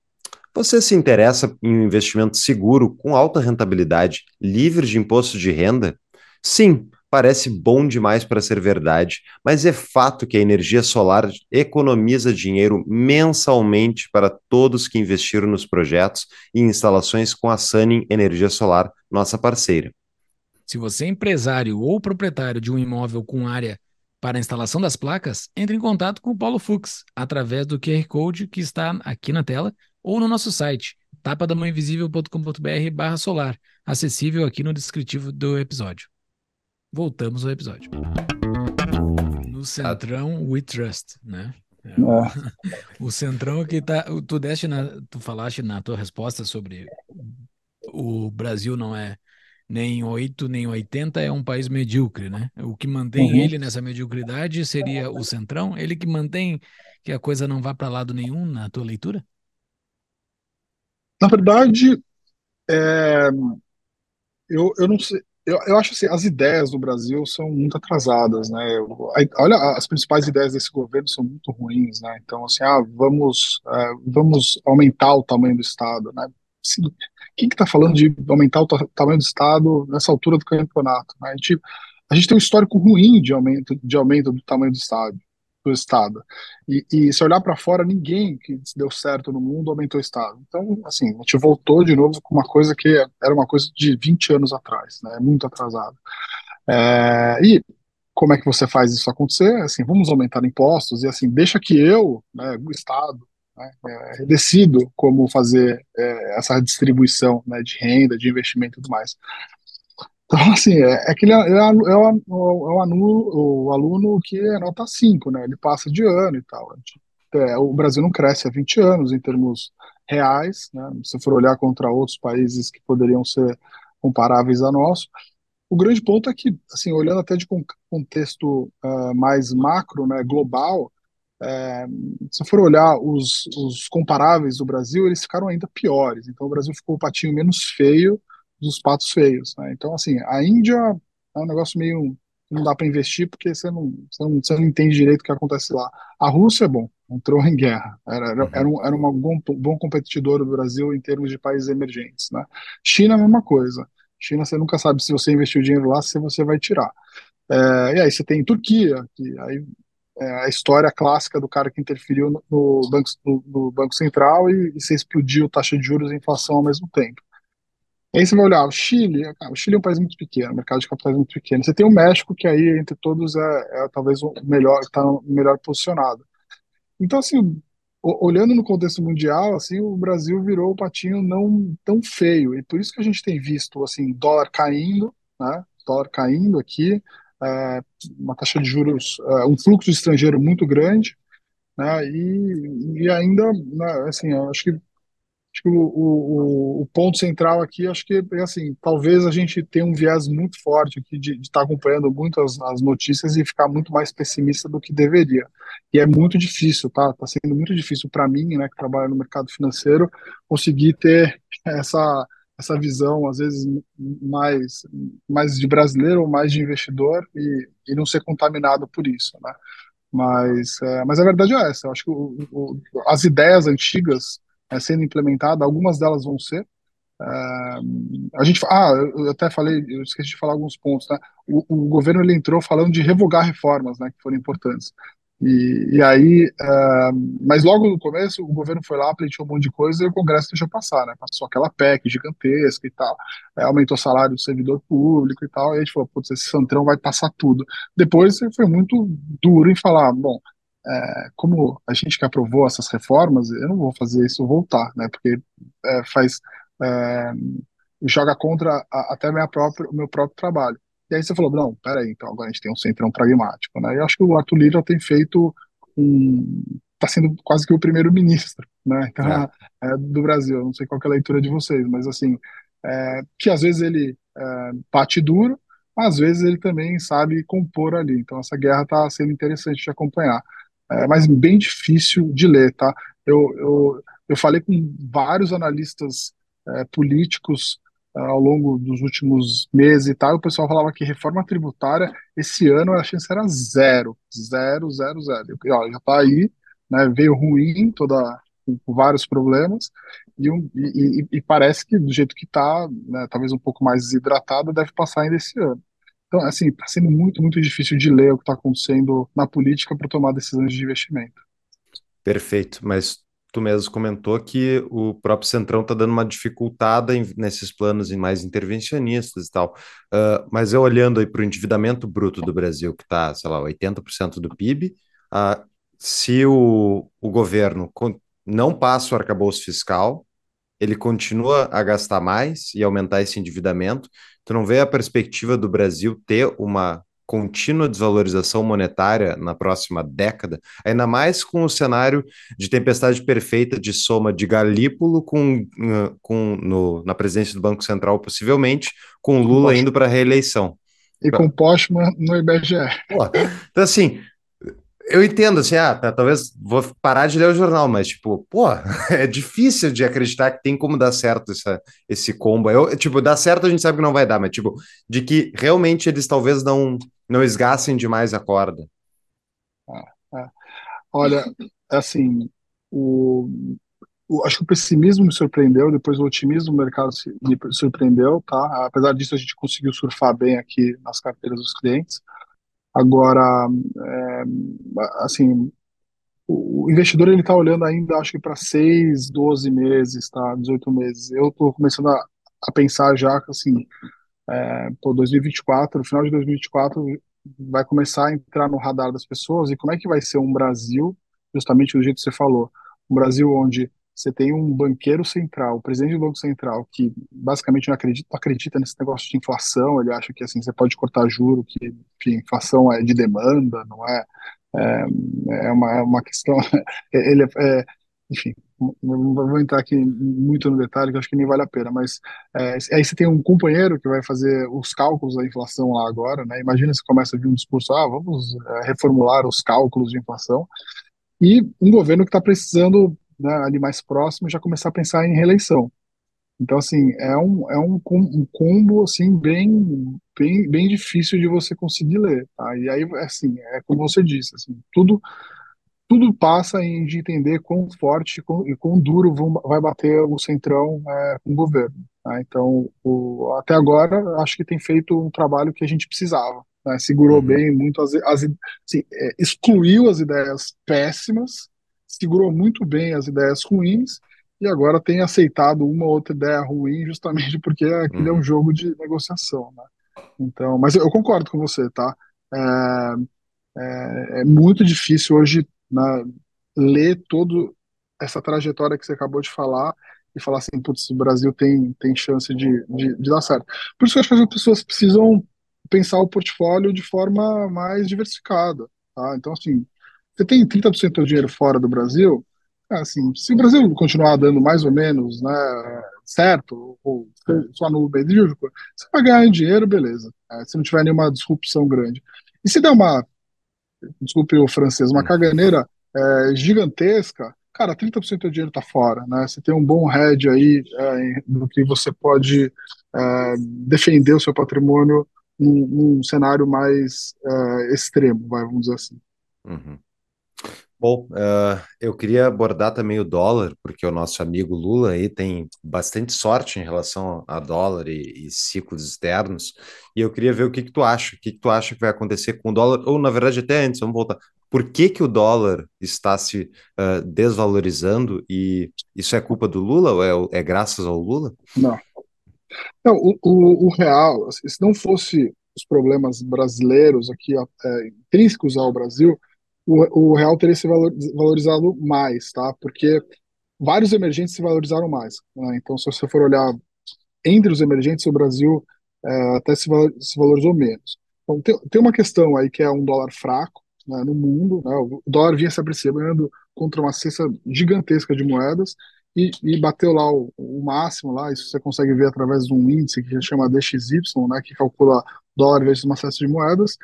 Speaker 2: Você se interessa em um investimento seguro, com alta rentabilidade, livre de imposto de renda? Sim, Parece bom demais para ser verdade, mas é fato que a energia solar economiza dinheiro mensalmente para todos que investiram nos projetos e instalações com a Sunning Energia Solar, nossa parceira.
Speaker 1: Se você é empresário ou proprietário de um imóvel com área para a instalação das placas, entre em contato com o Paulo Fux através do QR Code que está aqui na tela ou no nosso site tapadamãoinvisível.com.br/solar, acessível aqui no descritivo do episódio. Voltamos ao episódio. No Centrão, we trust, né? É. O Centrão que tá. Tu deste na, tu falaste na tua resposta sobre o Brasil não é nem 8 nem 80, é um país medíocre, né? O que mantém uhum. ele nessa mediocridade seria o Centrão, ele que mantém que a coisa não vá para lado nenhum na tua leitura?
Speaker 3: Na verdade, é, eu, eu não sei eu, eu acho assim, as ideias do Brasil são muito atrasadas, né? olha, as principais ideias desse governo são muito ruins, né? Então, assim, ah, vamos, é, vamos aumentar o tamanho do Estado, né? Assim, quem que está falando de aumentar o tamanho do Estado nessa altura do campeonato? Né? A, gente, a gente tem um histórico ruim de aumento, de aumento do tamanho do Estado do Estado. E, e se olhar para fora, ninguém que deu certo no mundo aumentou o Estado. Então, assim, a gente voltou de novo com uma coisa que era uma coisa de 20 anos atrás, né? Muito atrasado. É, e como é que você faz isso acontecer? Assim, vamos aumentar impostos e assim, deixa que eu, né, o Estado, né, é, decido como fazer é, essa distribuição né, de renda, de investimento e tudo mais. Então, assim, é, é que é, é, é, o, é, o, aluno, o aluno que é nota 5, né? Ele passa de ano e tal. É, o Brasil não cresce há 20 anos em termos reais, né? Se for olhar contra outros países que poderiam ser comparáveis a nosso. O grande ponto é que, assim, olhando até de contexto uh, mais macro, né, global, é, se for olhar os, os comparáveis do Brasil, eles ficaram ainda piores. Então, o Brasil ficou o patinho menos feio dos patos feios. Né? Então, assim, a Índia é um negócio meio. Não dá para investir porque você não, você, não, você não entende direito o que acontece lá. A Rússia, é bom, entrou em guerra. Era, era, era, um, era uma bom, bom competidor do Brasil em termos de países emergentes. Né? China, a mesma coisa. China, você nunca sabe se você investiu dinheiro lá, se você vai tirar. É, e aí você tem Turquia, que aí é a história clássica do cara que interferiu no, no banco, no, no, Banco Central e, e você explodiu taxa de juros e inflação ao mesmo tempo. Aí você vai olhar, o Chile, cara, o Chile é um país muito pequeno, o mercado de capitais é muito pequeno. Você tem o México, que aí, entre todos, é, é talvez o melhor, está melhor posicionado. Então, assim, olhando no contexto mundial, assim, o Brasil virou o patinho não tão feio. E por isso que a gente tem visto, assim, dólar caindo, né? Dólar caindo aqui, é, uma taxa de juros, é, um fluxo estrangeiro muito grande, né? E, e ainda, né, assim, eu acho que Acho que o, o, o, ponto central aqui, acho que é assim, talvez a gente tenha um viés muito forte aqui de estar tá acompanhando muito as, as, notícias e ficar muito mais pessimista do que deveria. E é muito difícil, tá? Tá sendo muito difícil para mim, né, que trabalho no mercado financeiro, conseguir ter essa essa visão, às vezes, mais, mais de brasileiro ou mais de investidor e, e não ser contaminado por isso, né? Mas, é, mas a verdade é essa. Eu acho que o, o, as ideias antigas é, sendo implementadas, algumas delas vão ser. É, a gente, ah, eu até falei, eu esqueci de falar alguns pontos, né? O, o governo ele entrou falando de revogar reformas, né, que foram importantes. E, e aí, uh, mas logo no começo, o governo foi lá, pleiteou um monte de coisa e o Congresso deixou passar, né? Passou aquela PEC gigantesca e tal, é, aumentou o salário do servidor público e tal, e a gente falou, putz, esse santrão vai passar tudo. Depois foi muito duro em falar, bom, é, como a gente que aprovou essas reformas, eu não vou fazer isso voltar, né? Porque é, faz é, joga contra a, até minha própria, o meu próprio trabalho. E aí você falou, não, peraí, então agora a gente tem um centrão pragmático, né? E eu acho que o Arthur Lira tem feito um... está sendo quase que o primeiro-ministro, né? Então, é. É, do Brasil. Eu não sei qual é a leitura de vocês, mas assim, é, que às vezes ele é, bate duro, às vezes ele também sabe compor ali. Então essa guerra está sendo interessante de acompanhar, é, mas bem difícil de ler, tá? Eu, eu, eu falei com vários analistas é, políticos ao longo dos últimos meses e tal, o pessoal falava que reforma tributária esse ano a chance era zero, zero, zero, zero. E, ó, já está aí, né, veio ruim, toda com vários problemas, e, um, e, e, parece que do jeito que está, né, talvez um pouco mais desidratado, deve passar ainda esse ano. Então, assim, está sendo muito, muito difícil de ler o que está acontecendo na política para tomar decisões de investimento.
Speaker 2: Perfeito, mas tu mesmo comentou que o próprio Centrão está dando uma dificultada em, nesses planos em mais intervencionistas e tal. Uh, mas eu olhando aí para o endividamento bruto do Brasil, que está, sei lá, 80% do PIB, uh, se o, o governo não passa o arcabouço fiscal, ele continua a gastar mais e aumentar esse endividamento, tu não vê a perspectiva do Brasil ter uma contínua desvalorização monetária na próxima década, ainda mais com o cenário de tempestade perfeita de soma de Galípolo com, com no, na presidência do Banco Central, possivelmente, com Lula indo para a reeleição.
Speaker 3: E com Postman no IBGE.
Speaker 2: Pô, então, assim, eu entendo, assim, ah, tá, talvez vou parar de ler o jornal, mas, tipo, pô, [LAUGHS] é difícil de acreditar que tem como dar certo essa, esse combo. Eu, tipo, dar certo a gente sabe que não vai dar, mas, tipo, de que realmente eles talvez não, não esgassem demais a corda.
Speaker 3: É, é. Olha, assim, o, o, acho que o pessimismo me surpreendeu, depois o otimismo do mercado me surpreendeu, tá? Apesar disso, a gente conseguiu surfar bem aqui nas carteiras dos clientes. Agora, é, assim, o investidor ele está olhando ainda, acho que para 6, 12 meses, tá? 18 meses. Eu estou começando a, a, pensar já que, assim, é, pô, 2024, no final de 2024, vai começar a entrar no radar das pessoas e como é que vai ser um Brasil, justamente do jeito que você falou, um Brasil onde você tem um banqueiro central, presidente do Banco Central, que basicamente não acredita, acredita nesse negócio de inflação, ele acha que assim você pode cortar juro, que, que inflação é de demanda, não é? É, é, uma, é uma questão. [LAUGHS] ele é, é, enfim, não vou entrar aqui muito no detalhe, que acho que nem vale a pena, mas é, aí você tem um companheiro que vai fazer os cálculos da inflação lá agora, né? Imagina se começa a vir um discurso, ah, vamos é, reformular os cálculos de inflação, e um governo que está precisando né, ali mais próximo, já começar a pensar em reeleição. Então, assim, é um, é um, um combo, assim, bem, bem, bem difícil de você conseguir ler, tá? E aí, assim, é como você disse, assim, tudo, tudo passa em de entender quão forte quão, e quão duro vão, vai bater o centrão é, com o governo. Tá? Então, o, até agora, acho que tem feito um trabalho que a gente precisava. Né? Segurou uhum. bem muito, as, as assim, é, excluiu as ideias péssimas, segurou muito bem as ideias ruins e agora tem aceitado uma ou outra ideia ruim justamente porque aquilo uhum. é um uhum. jogo de negociação, né? Então, mas eu concordo com você, tá? É, é, é muito difícil hoje né, ler toda essa trajetória que você acabou de falar e falar assim, putz, o Brasil tem, tem chance de, de, de dar certo. Por isso que eu acho que as pessoas precisam pensar o portfólio de forma mais diversificada, tá? Então, assim, você tem 30% do dinheiro fora do Brasil, é assim, se o Brasil continuar dando mais ou menos, né, certo, ou só no medíocre, você vai ganhar dinheiro, beleza. É, se não tiver nenhuma disrupção grande. E se der uma, desculpe o francês, uma caganeira é, gigantesca, cara, 30% do dinheiro está fora, né? Você tem um bom hedge aí é, no que você pode é, defender o seu patrimônio num, num cenário mais é, extremo, vai, vamos dizer assim.
Speaker 2: Uhum. Bom, uh, eu queria abordar também o dólar, porque o nosso amigo Lula aí tem bastante sorte em relação a dólar e, e ciclos externos, e eu queria ver o que que tu acha, o que que tu acha que vai acontecer com o dólar, ou na verdade até antes, vamos voltar, por que que o dólar está se uh, desvalorizando e isso é culpa do Lula ou é, é graças ao Lula?
Speaker 3: Não, não o, o, o real, se não fosse os problemas brasileiros aqui, é, intrínsecos ao Brasil, o, o real teria se valorizado mais, tá? Porque vários emergentes se valorizaram mais. Né? Então, se você for olhar entre os emergentes, o Brasil é, até se, se, valorizou menos. Então, tem, tem, uma questão aí que é um dólar fraco né, no mundo. Né? O dólar vinha se apreciando contra uma cesta gigantesca de moedas e, e bateu lá o, o, máximo lá. Isso você consegue ver através de um índice que chama DXY, né, que calcula dólar vezes uma cesta de moedas.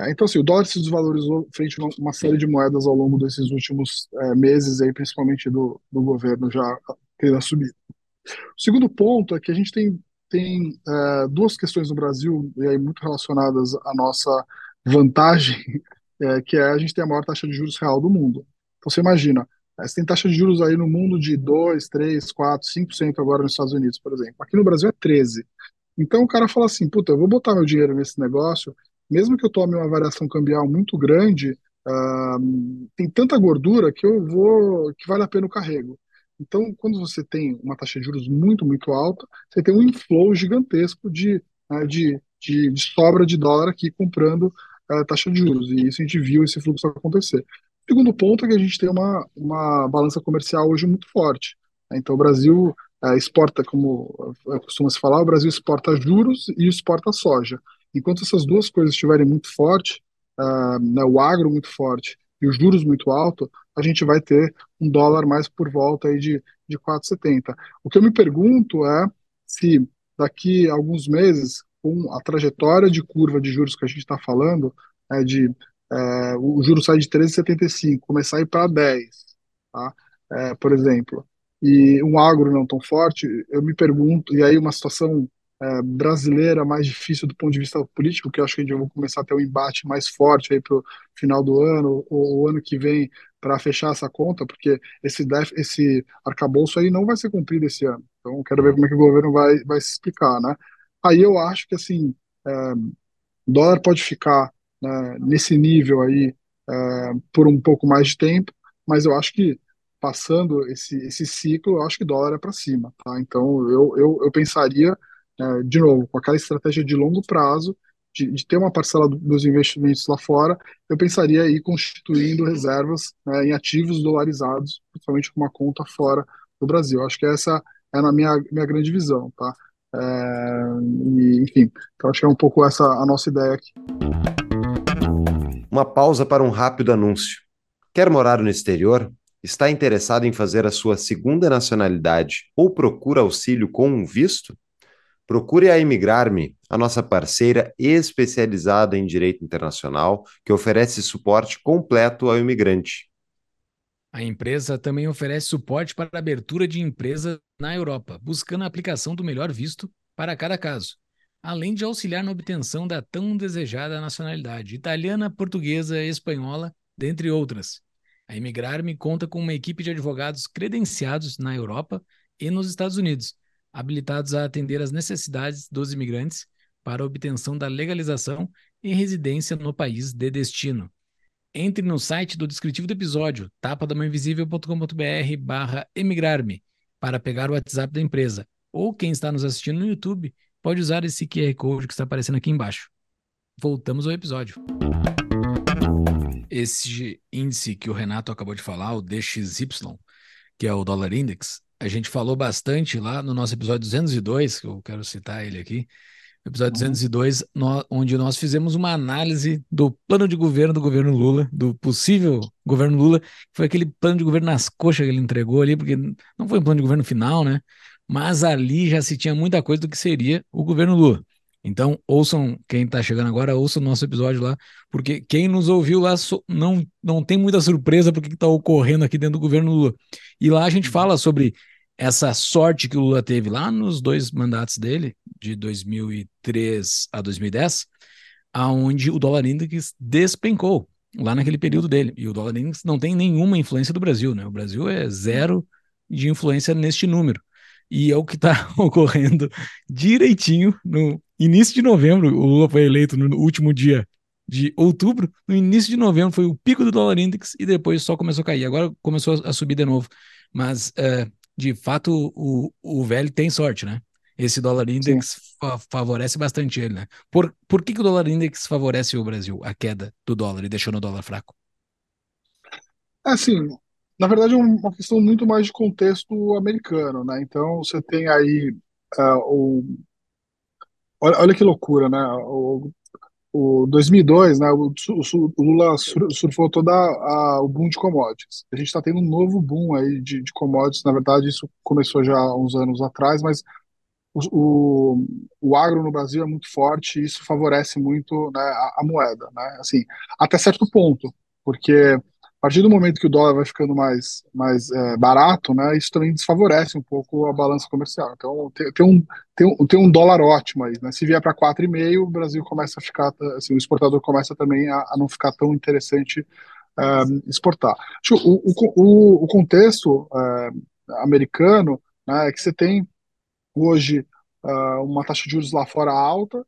Speaker 3: É, então, assim, o dólar se desvalorizou frente a uma série de moedas ao longo desses últimos é, meses, aí, principalmente do, do governo já tendo assumido. O segundo ponto é que a gente tem, tem é, duas questões no Brasil, e aí muito relacionadas à nossa vantagem, [LAUGHS] é, que é a gente tem a maior taxa de juros real do mundo. Então, você imagina, é, você tem taxa de juros aí no mundo de 2, 3, 4, 5% agora nos Estados Unidos, por exemplo. Aqui no Brasil é 13%. Então o cara fala assim, puta, eu vou botar meu dinheiro nesse negócio, mesmo que eu tome uma variação cambial muito grande, uh, tem tanta gordura que eu vou, que vale a pena o carrego. Então, quando você tem uma taxa de juros muito, muito alta, você tem um inflow gigantesco de, né, de, de, de, sobra de dólar aqui comprando uh, taxa de juros. E isso a gente viu esse fluxo acontecer. O segundo ponto é que a gente tem uma, uma balança comercial hoje muito forte. Né? Então, o Brasil uh, exporta, como costuma se falar, o Brasil exporta juros e exporta soja. Enquanto essas duas coisas estiverem muito fortes, uh, né, o agro muito forte e os juros muito alto, a gente vai ter um dólar mais por volta aí de, de 4,70. O que eu me pergunto é se daqui a alguns meses, com a trajetória de curva de juros que a gente está falando, é de é, o juro sai de 13,75, começar a ir para 10, tá? É, por exemplo, e um agro não tão forte, eu me pergunto, e aí uma situação é, brasileira mais difícil do ponto de vista político, que eu acho que a gente vai começar a ter um embate mais forte aí para o final do ano, ou o ano que vem, para fechar essa conta, porque esse, def, esse arcabouço aí não vai ser cumprido esse ano. Então, quero ver como é que o governo vai, vai se explicar, né? Aí eu acho que, assim, é, dólar pode ficar né, nesse nível aí é, por um pouco mais de tempo, mas eu acho que passando esse, esse ciclo, eu acho que dólar é para cima, tá? Então eu, eu, eu pensaria, é, de novo, com aquela estratégia de longo prazo, de, de ter uma parcela do, dos investimentos lá fora, eu pensaria aí constituindo reservas né, em ativos dolarizados, principalmente com uma conta fora do Brasil. Acho que essa é a minha, minha grande visão, tá? É, e, enfim, então acho que é um pouco essa a nossa ideia aqui.
Speaker 2: Uma pausa para um rápido anúncio. Quer morar no exterior? Está interessado em fazer a sua segunda nacionalidade ou procura auxílio com um visto? Procure a Imigrar-me, a nossa parceira especializada em direito internacional, que oferece suporte completo ao imigrante.
Speaker 1: A empresa também oferece suporte para a abertura de empresa na Europa, buscando a aplicação do melhor visto para cada caso, além de auxiliar na obtenção da tão desejada nacionalidade italiana, portuguesa, espanhola, dentre outras. A Imigrar-me conta com uma equipe de advogados credenciados na Europa e nos Estados Unidos, habilitados a atender às necessidades dos imigrantes para obtenção da legalização e residência no país de destino. Entre no site do descritivo do episódio, tapadamainvisível.com.br barra emigrar-me, para pegar o WhatsApp da empresa. Ou quem está nos assistindo no YouTube, pode usar esse QR Code que está aparecendo aqui embaixo. Voltamos ao episódio. Esse índice que o Renato acabou de falar, o DXY, que é o Dollar Index, a gente falou bastante lá no nosso episódio 202, que eu quero citar ele aqui, episódio uhum. 202, no, onde nós fizemos uma análise do plano de governo do governo Lula, do possível governo Lula, que foi aquele plano de governo nas coxas que ele entregou ali, porque não foi um plano de governo final, né? Mas ali já se tinha muita coisa do que seria o governo Lula. Então, ouçam, quem está chegando agora, ouça o nosso episódio lá, porque quem nos ouviu lá não, não tem muita surpresa porque está ocorrendo aqui dentro do governo Lula. E lá a gente uhum. fala sobre essa sorte que o Lula teve lá nos dois mandatos dele, de 2003 a 2010, aonde o dólar index despencou. lá naquele período dele. E o dólar index não tem nenhuma influência do Brasil, né? O Brasil é zero de influência neste número. E é o que está [LAUGHS] ocorrendo direitinho no início de novembro. O Lula foi eleito no último dia de outubro. No início de novembro foi o pico do dólar index e depois só começou a cair. Agora começou a subir de novo. Mas, uh, de fato, o, o velho tem sorte, né? Esse dólar index fa favorece bastante ele, né? Por, por que, que o dólar index favorece o Brasil, a queda do dólar e deixou no dólar fraco?
Speaker 3: Assim, na verdade é uma questão muito mais de contexto americano, né? Então você tem aí uh, o olha, olha, que loucura, né? O, o 2002, né? O, o, o Lula surfou toda a, o boom de commodities. A gente está tendo um novo boom aí de, de commodities. Na verdade, isso começou já uns anos atrás, mas o, o, o, agro no Brasil é muito forte e isso favorece muito né, a, a, moeda, né? Assim, até certo ponto, porque a partir do momento que o dólar vai ficando mais, mais é, barato, né, isso também desfavorece um pouco a balança comercial. Então, tem, tem um, tem, um, tem um dólar ótimo aí, né? Se vier para 4,5, o Brasil começa a ficar, assim, o exportador começa também a, a não ficar tão interessante é, exportar. O, o, o contexto é, americano né, é que você tem hoje uh, uma taxa de juros lá fora alta.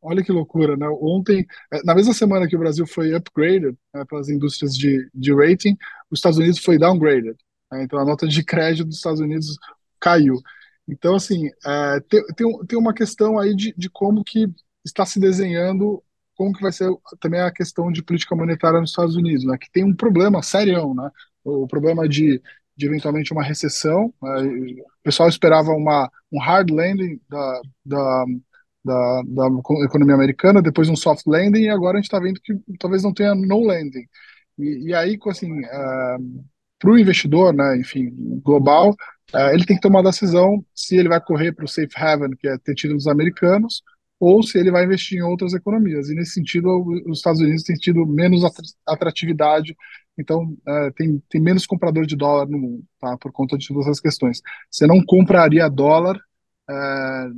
Speaker 3: Olha que loucura, né? Ontem, eh, na mesma semana que o Brasil foi upgraded né, pelas indústrias de, de rating, os Estados Unidos foi downgraded. Né? Então a nota de crédito dos Estados Unidos caiu. Então, assim, é, tem, tem, tem uma questão aí de, de como que está se desenhando, como que vai ser também a questão de política monetária nos Estados Unidos, né? Que tem um problema sério, né? O problema de de eventualmente uma recessão. Né? O pessoal esperava uma, um hard landing da, da, da, da, economia americana, depois um soft landing, e agora a gente está vendo que talvez não tenha no landing. E, e aí, assim, uh, para o investidor, né, enfim, global, uh, ele tem que tomar uma decisão se ele vai correr para o safe haven, que é ter tido os americanos, ou se ele vai investir em outras economias. E nesse sentido, os Estados Unidos têm tido menos atratividade então, é, tem, tem menos comprador de dólar no mundo, tá? Por conta de todas essas questões. Você não compraria dólar é,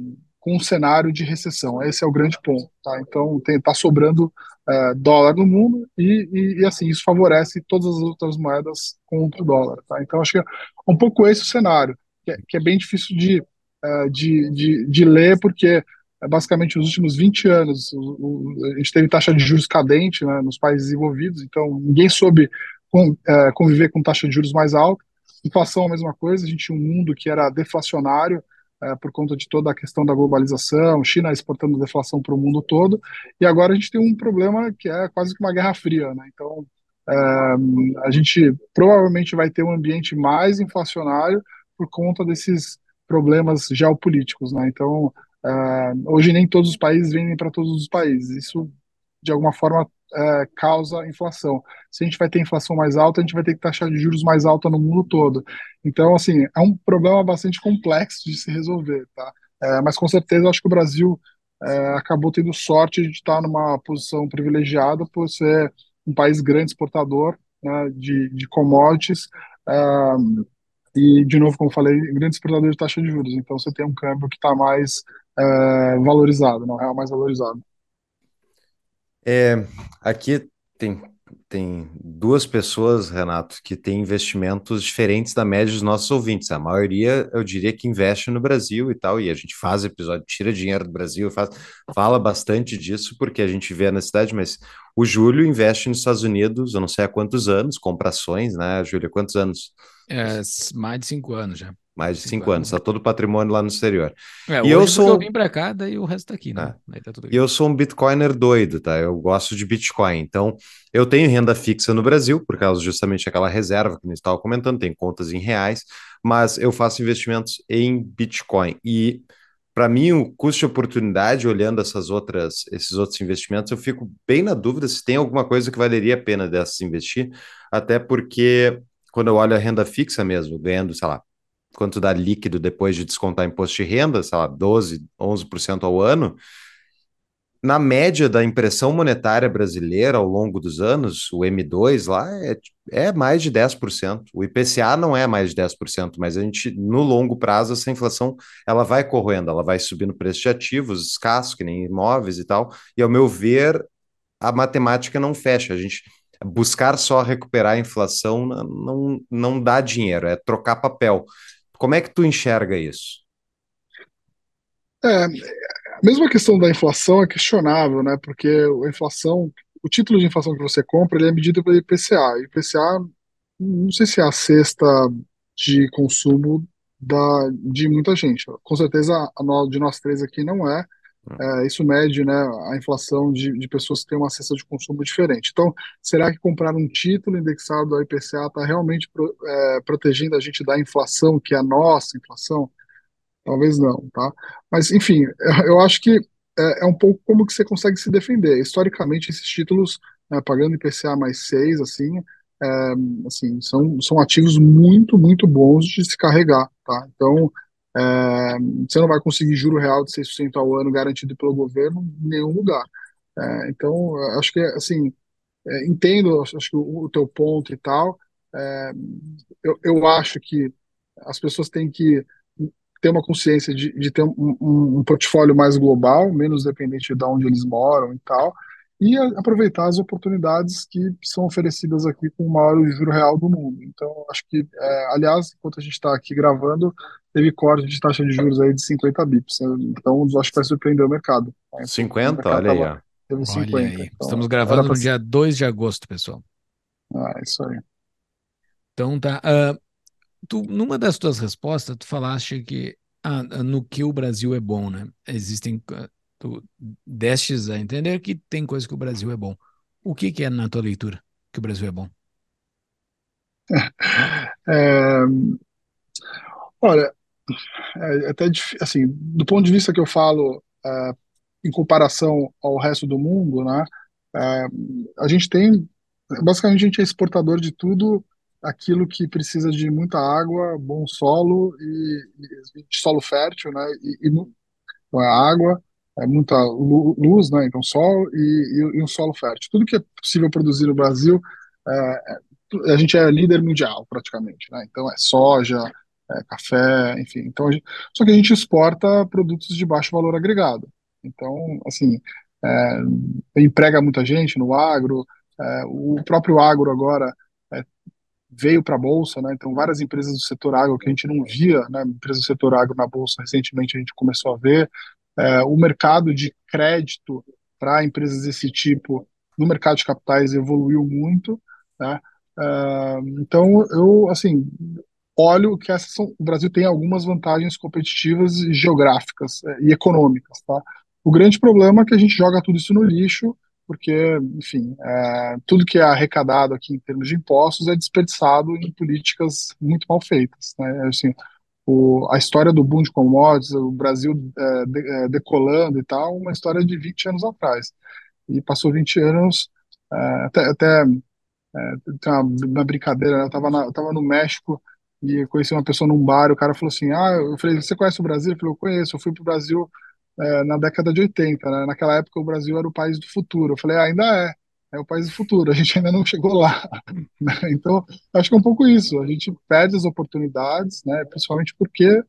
Speaker 3: com um cenário de recessão. Esse é o grande ponto, tá? Então, está sobrando é, dólar no mundo e, e, e, assim, isso favorece todas as outras moedas contra o dólar, tá? Então, acho que é um pouco esse o cenário, que é, que é bem difícil de, é, de, de, de ler, porque é, basicamente os últimos 20 anos o, o, a gente teve taxa de juros cadente né, nos países desenvolvidos, então ninguém soube com, conviver com taxa de juros mais alta. Inflação a mesma coisa, a gente tinha um mundo que era deflacionário é, por conta de toda a questão da globalização, China exportando deflação para o mundo todo, e agora a gente tem um problema que é quase que uma guerra fria, né? Então é, a gente provavelmente vai ter um ambiente mais inflacionário por conta desses problemas geopolíticos, né? Então Uh, hoje nem todos os países vendem para todos os países. Isso, de alguma forma, uh, causa inflação. Se a gente vai ter inflação mais alta, a gente vai ter que taxar de juros mais alta no mundo todo. Então, assim, é um problema bastante complexo de se resolver, tá? Uh, mas com certeza eu acho que o Brasil acabou tendo sorte de estar numa posição privilegiada por ser um país grande exportador né, de, de commodities. e, de novo, como falei, grande exportador de taxa de juros. Então, você tem um câmbio que está mais é, valorizado, não real mais valorizado.
Speaker 2: É, aqui tem, tem duas pessoas, Renato, que têm investimentos diferentes da média dos nossos ouvintes. A maioria, eu diria que investe no Brasil e tal, e a gente faz episódio, tira dinheiro do Brasil, faz, fala bastante disso, porque a gente vê a necessidade, mas o Júlio investe nos Estados Unidos, eu não sei há quantos anos, compra ações, né, Júlio? Quantos anos?
Speaker 1: É, mais de cinco anos já.
Speaker 2: Mais de cinco, cinco anos, está todo o patrimônio lá no exterior.
Speaker 1: É, e eu sou eu vim para cá, daí o resto tá aqui, né?
Speaker 2: É. Tá e eu sou um bitcoiner doido, tá? Eu gosto de Bitcoin. Então, eu tenho renda fixa no Brasil, por causa justamente daquela reserva que a gente estava comentando, tem contas em reais, mas eu faço investimentos em Bitcoin. E para mim, o custo de oportunidade, olhando essas outras, esses outros investimentos, eu fico bem na dúvida se tem alguma coisa que valeria a pena dessas investir, até porque quando eu olho a renda fixa mesmo, ganhando, sei lá, quanto dá líquido depois de descontar imposto de renda, sei lá, 12, 11% ao ano, na média da impressão monetária brasileira ao longo dos anos, o M2 lá é, é mais de 10%. O IPCA não é mais de 10%, mas a gente, no longo prazo, essa inflação ela vai corroendo, ela vai subindo o preço de ativos escassos, que nem imóveis e tal. E ao meu ver, a matemática não fecha. A gente buscar só recuperar a inflação não, não dá dinheiro, é trocar papel. Como é que tu enxerga isso?
Speaker 3: É, a mesma questão da inflação é questionável, né? Porque a inflação, o título de inflação que você compra, ele é medido pelo IPCA. IPCA, não sei se é a cesta de consumo da, de muita gente. Com certeza, a de nós três aqui não é. É, isso mede né, a inflação de, de, pessoas que têm uma cesta de consumo diferente. Então, será que comprar um título indexado ao IPCA está realmente pro, é, protegendo a gente da inflação, que é a nossa inflação? Talvez não, tá? Mas, enfim, eu acho que é, é um pouco como que você consegue se defender. Historicamente, esses títulos, né, pagando IPCA mais 6, assim, é, assim são, são ativos muito, muito bons de se carregar, tá? Então, é, você não vai conseguir juro real de 6% ao ano garantido pelo governo em nenhum lugar. É, então, acho que, assim, é, entendo acho que o, o, teu ponto e tal. É, eu, eu acho que as pessoas têm que ter uma consciência de, de ter um, um, um, portfólio mais global, menos dependente de onde eles moram e tal, e a, aproveitar as oportunidades que são oferecidas aqui com o maior juro real do mundo. Então, acho que, é, aliás, enquanto a gente está aqui gravando, teve corte de taxa de juros aí de 50 bips. Né? Então, acho que vai surpreender o mercado.
Speaker 2: Né? 50? Mercado olha aí. Tava,
Speaker 1: teve 50. Olha aí. Então, Estamos gravando no pra... dia 2 de agosto, pessoal.
Speaker 3: Ah, isso aí.
Speaker 1: Então tá. Uh, tu, numa das tuas respostas, tu falaste que ah, no que o Brasil é bom, né? Existem. Tu destes a entender que tem coisa que o Brasil é bom. O que, que é na tua leitura que o Brasil é bom? [LAUGHS]
Speaker 3: É, olha, é até assim, do ponto de vista que eu falo é, em comparação ao resto do mundo, né? É, a gente tem, basicamente, a gente é exportador de tudo aquilo que precisa de muita água, bom solo e, e solo fértil, né? E, e então é água, é muita luz, né? Então sol e, e, e, um solo fértil. Tudo que é possível produzir no Brasil, é, é a gente é líder mundial praticamente, né? Então é soja, é café, enfim. Então gente, só que a gente exporta produtos de baixo valor agregado. Então assim é, emprega muita gente no agro. É, o próprio agro agora veio para a bolsa, né? Então várias empresas do setor agro que a gente não via, né? Empresas do setor agro na bolsa recentemente a gente começou a ver. É, o mercado de crédito para empresas desse tipo no mercado de capitais evoluiu muito, né? É, então eu assim olho que essas são, o Brasil tem algumas vantagens competitivas geográficas é, e econômicas, tá? O grande problema é que a gente joga tudo isso no lixo porque, enfim, é, tudo que é arrecadado aqui em termos de impostos é desperdiçado em políticas muito mal feitas. Né? Assim, o, a história do boom de commodities, o Brasil é, de, é, decolando e tal, uma história de 20 anos atrás. E passou 20 anos, é, até, até é, tem uma, uma, brincadeira, né? eu estava no México e conheci uma pessoa num bar, o cara falou assim, ah, eu falei, você conhece o Brasil? Ele falou, eu conheço, eu fui para o Brasil é, na década de 80, né? Naquela época o Brasil era o país do futuro. Eu falei, ah, ainda é, é o país do futuro, a gente ainda não chegou lá. [LAUGHS] Né? Então, acho que é um pouco isso, a gente perde as oportunidades, né? Principalmente porque é,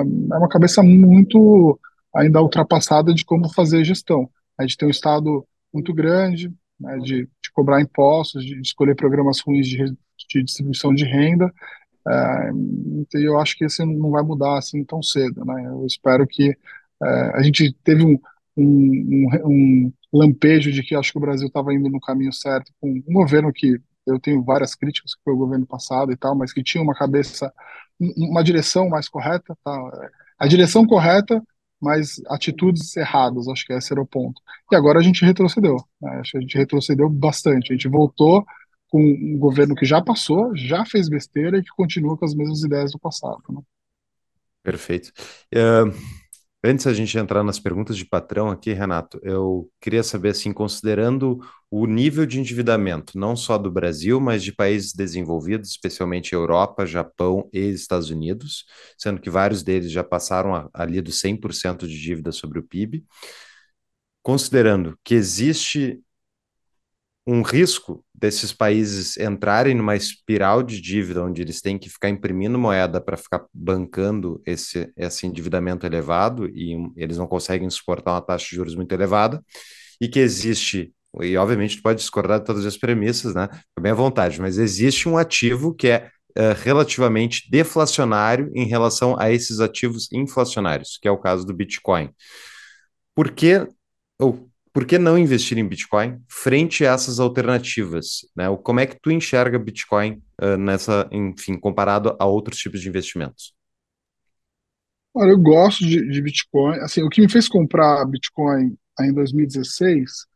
Speaker 3: é uma cabeça muito ainda ultrapassada de como fazer gestão. A gente tem um Estado muito grande, né, de, de, cobrar impostos, de escolher programas ruins de, de distribuição de renda, é, e eu acho que isso não vai mudar assim tão cedo, né? Eu espero que é, a gente teve um, um, um, lampejo de que acho que o Brasil estava indo no caminho certo com um governo que eu tenho várias críticas que foi o governo passado e tal, mas que tinha uma cabeça, uma direção mais correta, tá? A direção correta, mas atitudes erradas, acho que esse era o ponto. E agora a gente retrocedeu, né? acho que a gente retrocedeu bastante, a gente voltou com um governo que já passou, já fez besteira e que continua com as mesmas ideias do passado. Né?
Speaker 2: Perfeito. Uh, Antes a gente entrar nas perguntas de patrão aqui, Renato, eu queria saber, assim, considerando o nível de endividamento, não só do Brasil, mas de países desenvolvidos, especialmente Europa, Japão e Estados Unidos, sendo que vários deles já passaram ali dos 100% de dívida sobre o PIB, considerando que existe um risco desses países entrarem numa espiral de dívida onde eles têm que ficar imprimindo moeda para ficar bancando esse, esse endividamento elevado e eles não conseguem suportar uma taxa de juros muito elevada, e que existe e obviamente tu pode discordar de todas as premissas, né? Bem à vontade, mas existe um ativo que é uh, relativamente deflacionário em relação a esses ativos inflacionários, que é o caso do Bitcoin. Por que, ou, por que não investir em Bitcoin frente a essas alternativas? Né? Como é que tu enxerga Bitcoin uh, nessa, enfim, comparado a outros tipos de investimentos?
Speaker 3: Olha, eu gosto de, de Bitcoin. Assim, o que me fez comprar Bitcoin em 2016,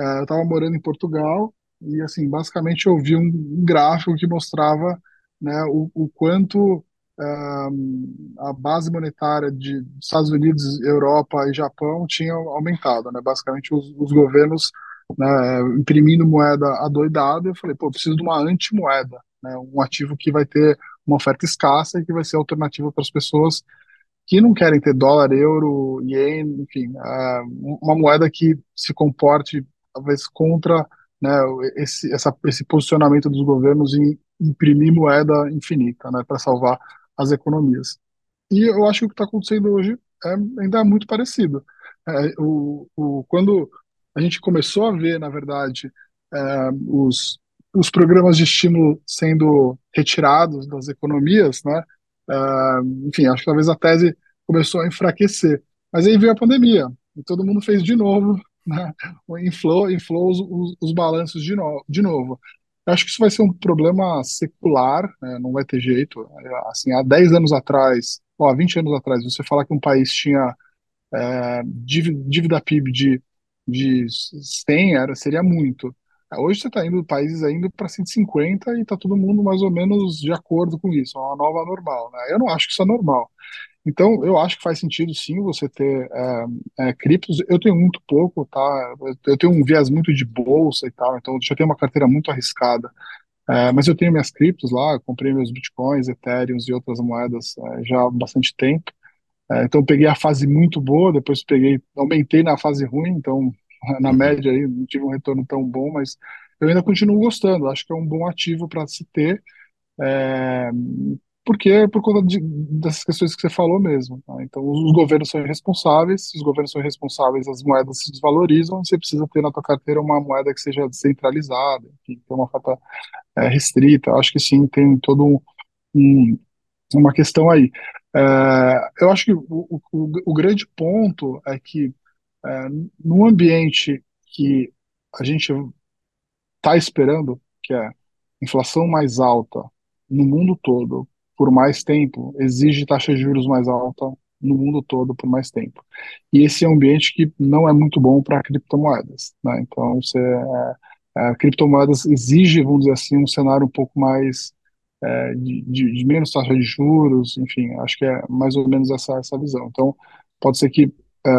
Speaker 3: é, eu estava morando em Portugal e, assim, basicamente eu vi um, gráfico que mostrava né, o, o quanto a base monetária de Estados Unidos, Europa e Japão tinha aumentado, né? Basicamente os, os governos né, imprimindo moeda adoidada. Eu falei, pô, eu preciso de uma antimoeda, né? Um ativo que vai ter uma oferta escassa e que vai ser alternativa para as pessoas que não querem ter dólar, euro, ien, enfim, uh, uma moeda que se comporte talvez contra né, esse, essa, esse posicionamento dos governos em imprimir moeda infinita, né, para salvar as economias. E eu acho que o que está acontecendo hoje é ainda é muito parecido. É, o, o, quando a gente começou a ver, na verdade, é, os, os programas de estímulo sendo retirados das economias, né, é, enfim, acho que talvez a tese começou a enfraquecer. Mas aí veio a pandemia, e todo mundo fez de novo, né, inflou, inflou os, os, os balanços de, no, de novo. Eu acho que isso vai ser um problema secular, né? não vai ter jeito. Assim, há 10 anos atrás, ou há 20 anos atrás, você falar que um país tinha é, dívida PIB de, de 100 era, seria muito. Hoje você está indo países indo para 150 e está todo mundo mais ou menos de acordo com isso, é uma nova normal. Né? Eu não acho que isso é normal. Então, eu acho que faz sentido sim você ter é, é, criptos. Eu tenho muito pouco, tá? Eu tenho um viés muito de bolsa e tal, então já tenho uma carteira muito arriscada. É, mas eu tenho minhas criptos lá, comprei meus bitcoins, ethereums e outras moedas é, já há bastante tempo. É, então, eu peguei a fase muito boa, depois peguei, aumentei na fase ruim, então, [LAUGHS] na uhum. média aí, não tive um retorno tão bom, mas eu ainda continuo gostando. Acho que é um bom ativo para se ter. É, porque é por conta de, dessas questões que você falou mesmo. Tá? Então, os, os, governos são irresponsáveis, se os governos são irresponsáveis, as moedas se desvalorizam, você precisa ter na tua carteira uma moeda que seja descentralizada, que tenha uma fato é, restrita. Acho que sim, tem todo um, um uma questão aí. É, eu acho que o, o, o, grande ponto é que é, num ambiente que a gente está esperando, que é inflação mais alta no mundo todo, por mais tempo exige taxa de juros mais alta no mundo todo por mais tempo. E esse é um ambiente que não é muito bom para criptomoedas. Né? Então, você, é, é, criptomoedas exige, vamos dizer assim, um cenário um pouco mais é, de, de, menos taxa de juros, enfim, acho que é mais ou menos essa, essa visão. Então, pode ser que é,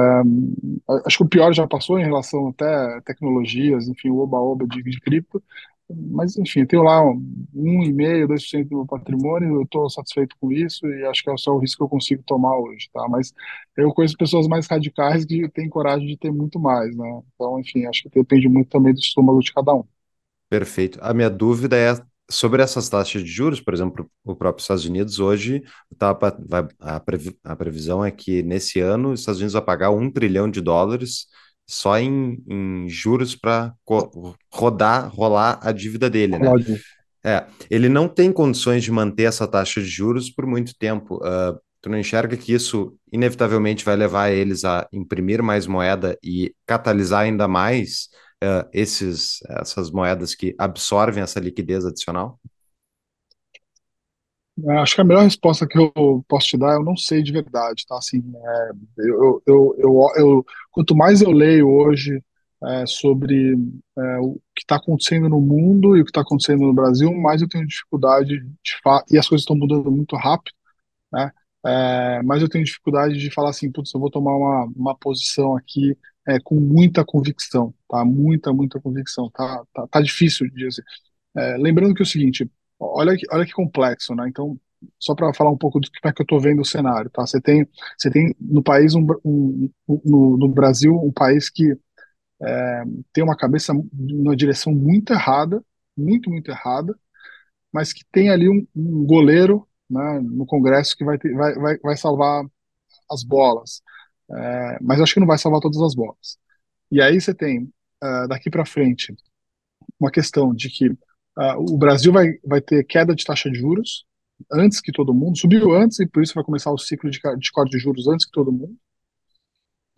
Speaker 3: acho que o pior já passou em relação até tecnologias, enfim, o oba-oba de, de cripto, mas, enfim, tenho lá 1,5%, 2% do meu patrimônio, eu estou satisfeito com isso e acho que é só o risco que eu consigo tomar hoje, tá? Mas eu conheço pessoas mais radicais que têm coragem de ter muito mais, né? Então, enfim, acho que depende muito também do estômago de cada um.
Speaker 2: Perfeito. A minha dúvida é sobre essas taxas de juros, por exemplo, o próprio Estados Unidos hoje tá, a previsão é que nesse ano os Estados Unidos vai pagar um trilhão de dólares só em, em juros para rodar, rolar a dívida dele, né? É, ele não tem condições de manter essa taxa de juros por muito tempo. Uh, tu não enxerga que isso inevitavelmente vai levar eles a imprimir mais moeda e catalisar ainda mais uh, esses, essas moedas que absorvem essa liquidez adicional?
Speaker 3: É, acho que a melhor resposta que eu posso te dar, eu não sei de verdade, tá? Assim, é, eu, eu, eu, eu, quanto mais eu leio hoje é, sobre é, o que está acontecendo no mundo e o que está acontecendo no Brasil, mais eu tenho dificuldade de falar, e as coisas estão mudando muito rápido, né? É, mas eu tenho dificuldade de falar assim, putz, eu vou tomar uma, uma posição aqui é, com muita convicção, tá? Muita, muita convicção, tá? Tá, tá difícil de dizer. lembrando que é o seguinte, Olha que, olha que complexo, né? Então, só para falar um pouco do que é que eu estou vendo o cenário, tá? Você tem, você tem no país, um, um no, no, Brasil, um país que é, tem uma cabeça numa direção muito errada, muito, muito errada, mas que tem ali um, um goleiro né, no Congresso que vai, ter, vai, vai, vai salvar as bolas. É, mas acho que não vai salvar todas as bolas. E aí você tem uh, daqui para frente uma questão de que uh, o Brasil vai, vai ter queda de taxa de juros antes que todo mundo, subiu antes e por isso vai começar o ciclo de, de corte de juros antes que todo mundo.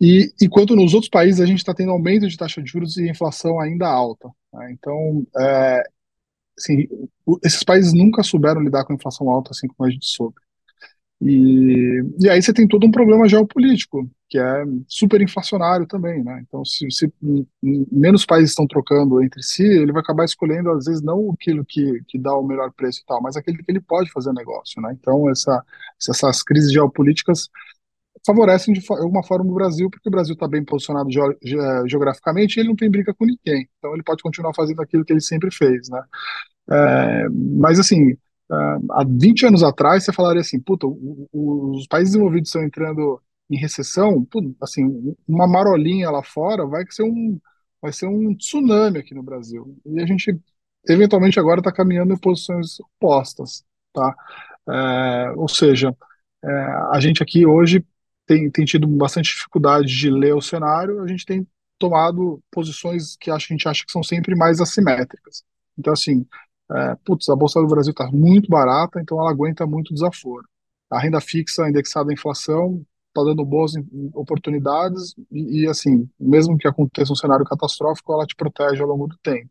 Speaker 3: E enquanto nos outros países a gente está tendo aumento de taxa de juros e inflação ainda alta. Né? Então, é, assim, esses países nunca souberam lidar com inflação alta assim como a gente soube. E, e aí você tem todo um problema geopolítico, que é super inflacionário também, né? Então, se, se menos países estão trocando entre si, ele vai acabar escolhendo, às vezes, não aquilo que, que dá o melhor preço e tal, mas aquele que ele pode fazer negócio, né? Então, essa, essas crises geopolíticas favorecem de alguma forma o Brasil, porque o Brasil está bem posicionado ge geograficamente e ele não tem briga com ninguém. Então, ele pode continuar fazendo aquilo que ele sempre fez, né? É, mas, assim, Uh, há 20 anos atrás, você falaria assim, puta, os países desenvolvidos estão entrando em recessão, assim, uma marolinha lá fora vai ser um, vai ser um tsunami aqui no Brasil. E a gente, eventualmente, agora está caminhando em posições opostas, tá? É, ou seja, é, a gente aqui hoje tem, tem tido bastante dificuldade de ler o cenário, a gente tem tomado posições que a gente acha que são sempre mais assimétricas. Então, assim, é, putz, a Bolsa do Brasil está muito barata, então ela aguenta muito desaforo. A renda fixa indexada à inflação está dando boas oportunidades e, e, assim, mesmo que aconteça um cenário catastrófico, ela te protege ao longo do tempo.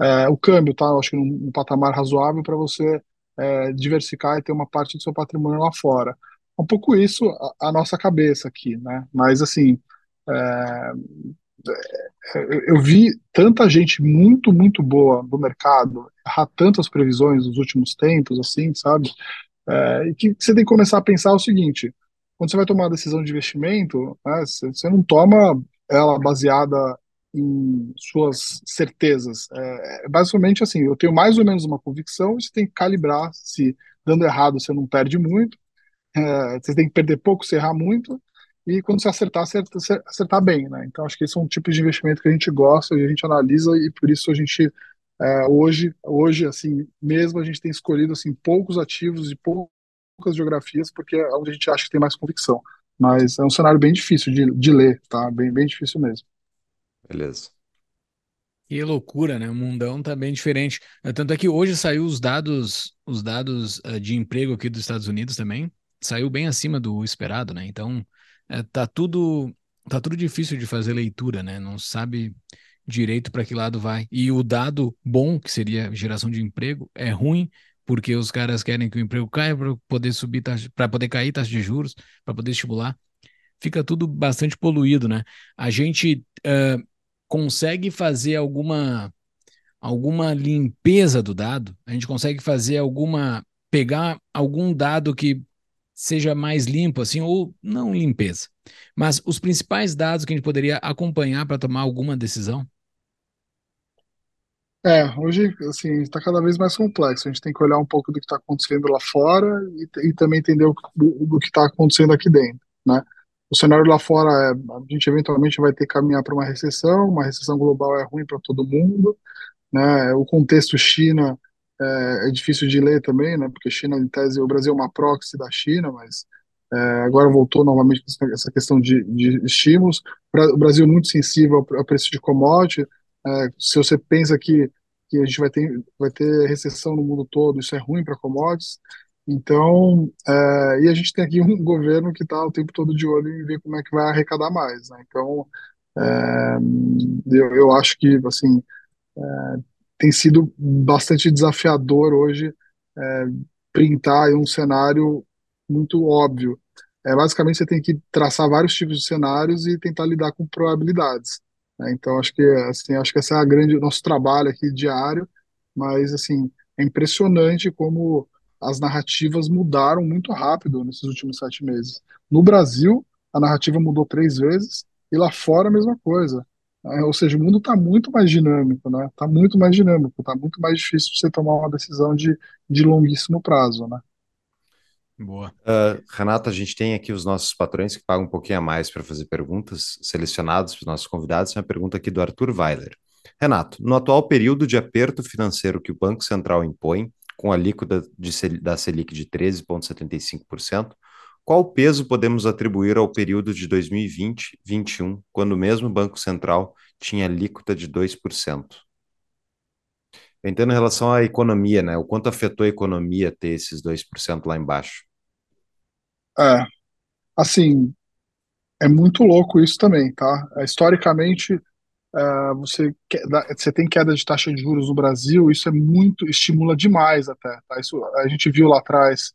Speaker 3: É, o câmbio está, acho que, num, num patamar razoável para você é, diversificar e ter uma parte do seu patrimônio lá fora. Um pouco isso a, a nossa cabeça aqui, né? Mas, assim, é, eu vi tanta gente muito, muito boa do mercado errar tantas previsões nos últimos tempos, assim, sabe? É, e que você tem que começar a pensar o seguinte: quando você vai tomar uma decisão de investimento, né, você não toma ela baseada em suas certezas. É, é, basicamente assim: eu tenho mais ou menos uma convicção, você tem que calibrar se dando errado você não perde muito, é, você tem que perder pouco, se errar muito, e quando você acertar, acertar, acertar bem, né? Então acho que esse é um tipo de investimento que a gente gosta e a gente analisa e por isso a gente é, hoje, hoje assim mesmo a gente tem escolhido assim poucos ativos e poucas geografias porque é onde a gente acha que tem mais convicção. Mas é um cenário bem difícil de, de ler, tá? Bem, bem difícil mesmo.
Speaker 2: Beleza.
Speaker 1: Que loucura, né? O mundão tá bem diferente. Tanto é que hoje saiu os dados, os dados uh, de emprego aqui dos Estados Unidos também. Saiu bem acima do esperado, né? Então, é, tá tudo tá tudo difícil de fazer leitura, né? Não sabe direito para que lado vai. E o dado bom, que seria geração de emprego, é ruim porque os caras querem que o emprego caia para poder subir para poder cair taxa de juros, para poder estimular. Fica tudo bastante poluído, né? A gente uh, consegue fazer alguma alguma limpeza do dado? A gente consegue fazer alguma pegar algum dado que seja mais limpo, assim, ou não limpeza. Mas os principais dados que a gente poderia acompanhar para tomar alguma decisão?
Speaker 3: É, hoje, assim, está cada vez mais complexo. A gente tem que olhar um pouco do que está acontecendo lá fora e, e também entender o, do, que está acontecendo aqui dentro, né? O cenário lá fora, é, a gente eventualmente vai ter que caminhar para uma recessão, uma recessão global é ruim para todo mundo, né? O contexto China é, é, difícil de ler também, né? Porque China, em tese, o Brasil é uma proxy da China, mas é, agora voltou novamente essa questão de, de estímulos. O Brasil é muito sensível ao, preço de commodity. É, se você pensa que, que a gente vai ter, vai ter recessão no mundo todo, isso é ruim para commodities. Então, é, e a gente tem aqui um [LAUGHS] governo que está o tempo todo de olho em ver como é que vai arrecadar mais. Né? Então, é, eu, eu acho que assim é, tem sido bastante desafiador hoje é, printar um cenário muito óbvio. É, basicamente, você tem que traçar vários tipos de cenários e tentar lidar com probabilidades. Né? Então, acho que assim, acho que esse é a grande nosso trabalho aqui diário. Mas assim, é impressionante como as narrativas mudaram muito rápido nesses últimos sete meses. No Brasil, a narrativa mudou três vezes e lá fora a mesma coisa. É, ou seja, o mundo está muito mais dinâmico, né? Está muito mais dinâmico, está muito mais difícil você tomar uma decisão de, de longuíssimo prazo, né?
Speaker 1: Boa.
Speaker 2: Uh, Renata, a gente tem aqui os nossos patrões que pagam um pouquinho a mais para fazer perguntas selecionados para os nossos convidados. Uma pergunta aqui do Arthur Weiler. Renato, no atual período de aperto financeiro que o Banco Central impõe, com a alíquota de, da Selic de 13,75%, qual peso podemos atribuir ao período de 2020-21, quando o mesmo Banco Central tinha alíquota de 2%? Eu entendo em relação à economia, né? O quanto afetou a economia ter esses 2% lá embaixo.
Speaker 3: É, assim, é muito louco isso também, tá? Historicamente, é, você, você tem queda de taxa de juros no Brasil, isso é muito, estimula demais até, tá? Isso a gente viu lá atrás,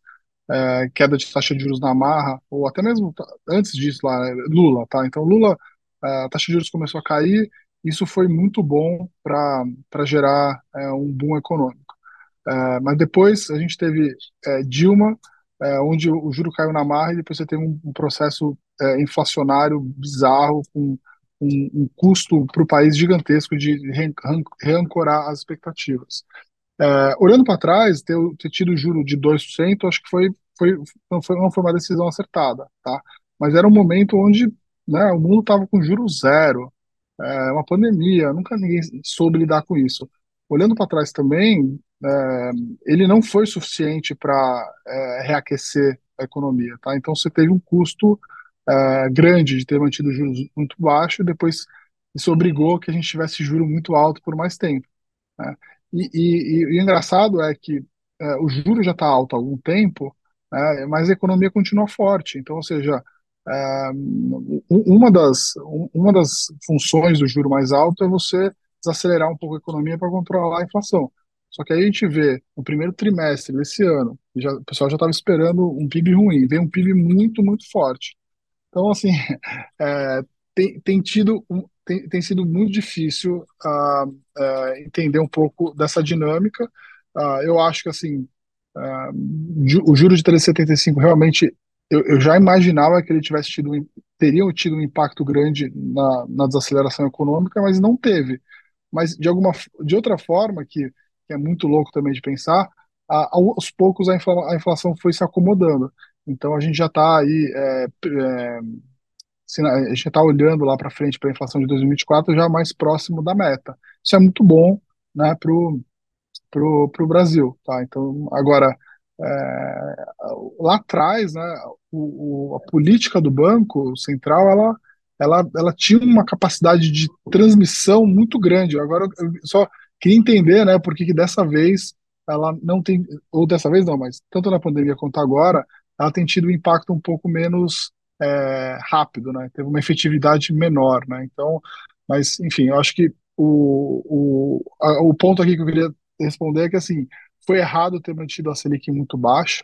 Speaker 3: é, queda de taxa de juros na marra, ou até mesmo antes disso lá, Lula, tá? Então, Lula, é, a taxa de juros começou a cair, isso foi muito bom para gerar é, um boom econômico. É, mas depois a gente teve é, Dilma, é, onde o, juro caiu na marra e depois você teve um, um processo inflacionário bizarro, com um, um custo para o país gigantesco de reancorar as expectativas. É, olhando para trás, ter, ter tido juro de 2%, acho que foi, foi, não, foi, não foi uma decisão acertada, tá? Mas era um momento onde né, o mundo estava com juro zero, é, uma pandemia, nunca ninguém soube lidar com isso. Olhando para trás também, é, ele não foi suficiente para é, reaquecer a economia, tá? Então você teve um custo é, grande de ter mantido juros muito baixos e depois isso obrigou que a gente tivesse juro muito alto por mais tempo. Né? E, e, e, o engraçado é que é, o juro já está alto há algum tempo, né, mas a economia continua forte. Então, ou seja, é, uma, das, uma das funções do juro mais alto é você desacelerar um pouco a economia para controlar a inflação. Só que aí a gente vê no primeiro trimestre desse ano, já, o pessoal já estava esperando um PIB ruim, vem um PIB muito, muito forte. Então, assim, [LAUGHS] é, tem, tem, tido, tem, tem sido muito difícil uh, uh, entender um pouco dessa dinâmica. Uh, eu acho que, assim, o juro de 3,75 realmente, eu, eu, já imaginava que ele tivesse tido, teriam tido um impacto grande na, na desaceleração econômica, mas não teve. Mas, de, alguma, de outra forma, que que é muito louco também de pensar, aos poucos a, infla, a, inflação foi se acomodando. Então a gente já está aí, é, é, a gente está olhando lá para frente para a inflação de 2024 já mais próximo da meta. Isso é muito bom né, para o pro, pro Brasil. Tá? Então, agora, é, lá atrás, né, o, o, a política do Banco Central ela, ela, ela tinha uma capacidade de transmissão muito grande. Agora, eu só Queria entender, né, por que dessa vez ela não tem, ou dessa vez não, mas tanto na pandemia quanto agora, ela tem tido um impacto um pouco menos é, rápido, né? Teve uma efetividade menor, né? Então, mas enfim, eu acho que o, o, a, o ponto aqui que eu queria responder é que assim foi errado ter mantido a Selic muito baixa.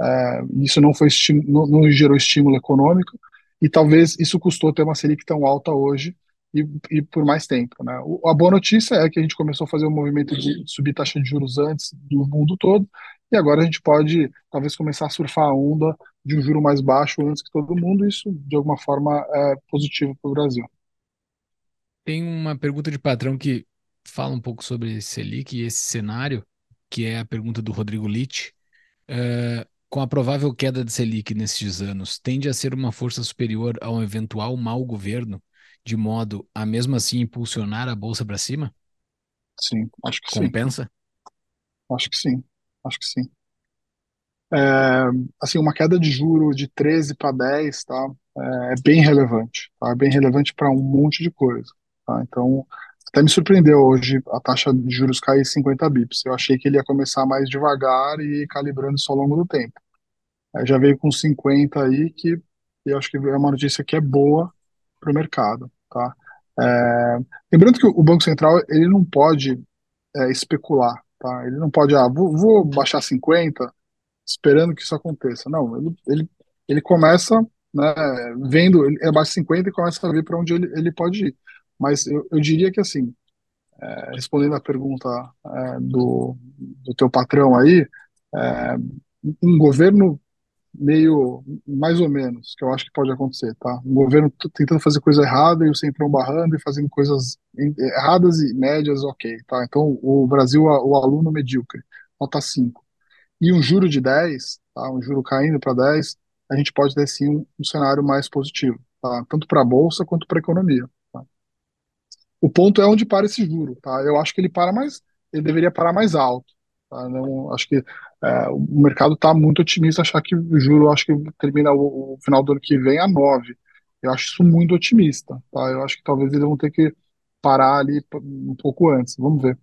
Speaker 3: É, isso não foi não, não gerou estímulo econômico e talvez isso custou ter uma Selic tão alta hoje e, e por mais tempo. Né? O, a boa notícia é que a gente começou a fazer um movimento de subir taxa de juros antes do mundo todo, e agora a gente pode talvez começar a surfar a onda de um juro mais baixo antes que todo mundo, e isso de alguma forma é positivo para o Brasil.
Speaker 1: Tem uma pergunta de patrão que fala um pouco sobre Selic e esse cenário, que é a pergunta do Rodrigo Litt. Uh, com a provável queda de Selic nesses anos, tende a ser uma força superior a um eventual mau governo de modo a mesmo assim impulsionar a bolsa para cima?
Speaker 3: Sim, acho que
Speaker 1: Compensa?
Speaker 3: sim. Acho que sim, acho que sim. É, assim, uma queda de juro de 13 para 10, tá? É, é bem relevante, tá? É bem relevante para um monte de coisa, tá? Então, até me surpreendeu hoje a taxa de juros cair 50 bips. Eu achei que ele ia começar mais devagar e calibrando isso ao longo do tempo. É, já veio com 50 aí, que eu acho que é uma notícia que é boa para o mercado, tá? É, lembrando que o Banco Central ele não pode é, especular, tá? Ele não pode, ah, vou, vou, baixar 50 esperando que isso aconteça. Não, ele, ele, ele começa, né, vendo, ele abaixa 50 e começa a ver para onde ele, ele pode ir. Mas eu, eu diria que assim, é, respondendo a pergunta é, do, do teu patrão aí, é, um governo meio mais ou menos, que eu acho que pode acontecer, tá? O governo tentando fazer coisa errada e o centrão barrando e fazendo coisas erradas e médias, ok, tá? Então o Brasil, o aluno medíocre, nota 5. E um juro de 10, tá? Um juro caindo para 10, a gente pode ter sim um, um cenário mais positivo, tá? Tanto para a bolsa quanto para a economia. Tá? O ponto é onde para esse juro, tá? Eu acho que ele para mais, ele deveria parar mais alto. Tá? Não, acho que é, o mercado está muito otimista, achar que o juro acho que termina o, o, final do ano que vem a 9. Eu acho isso muito otimista. Tá? Eu acho que talvez eles vão ter que parar ali um pouco antes. Vamos ver.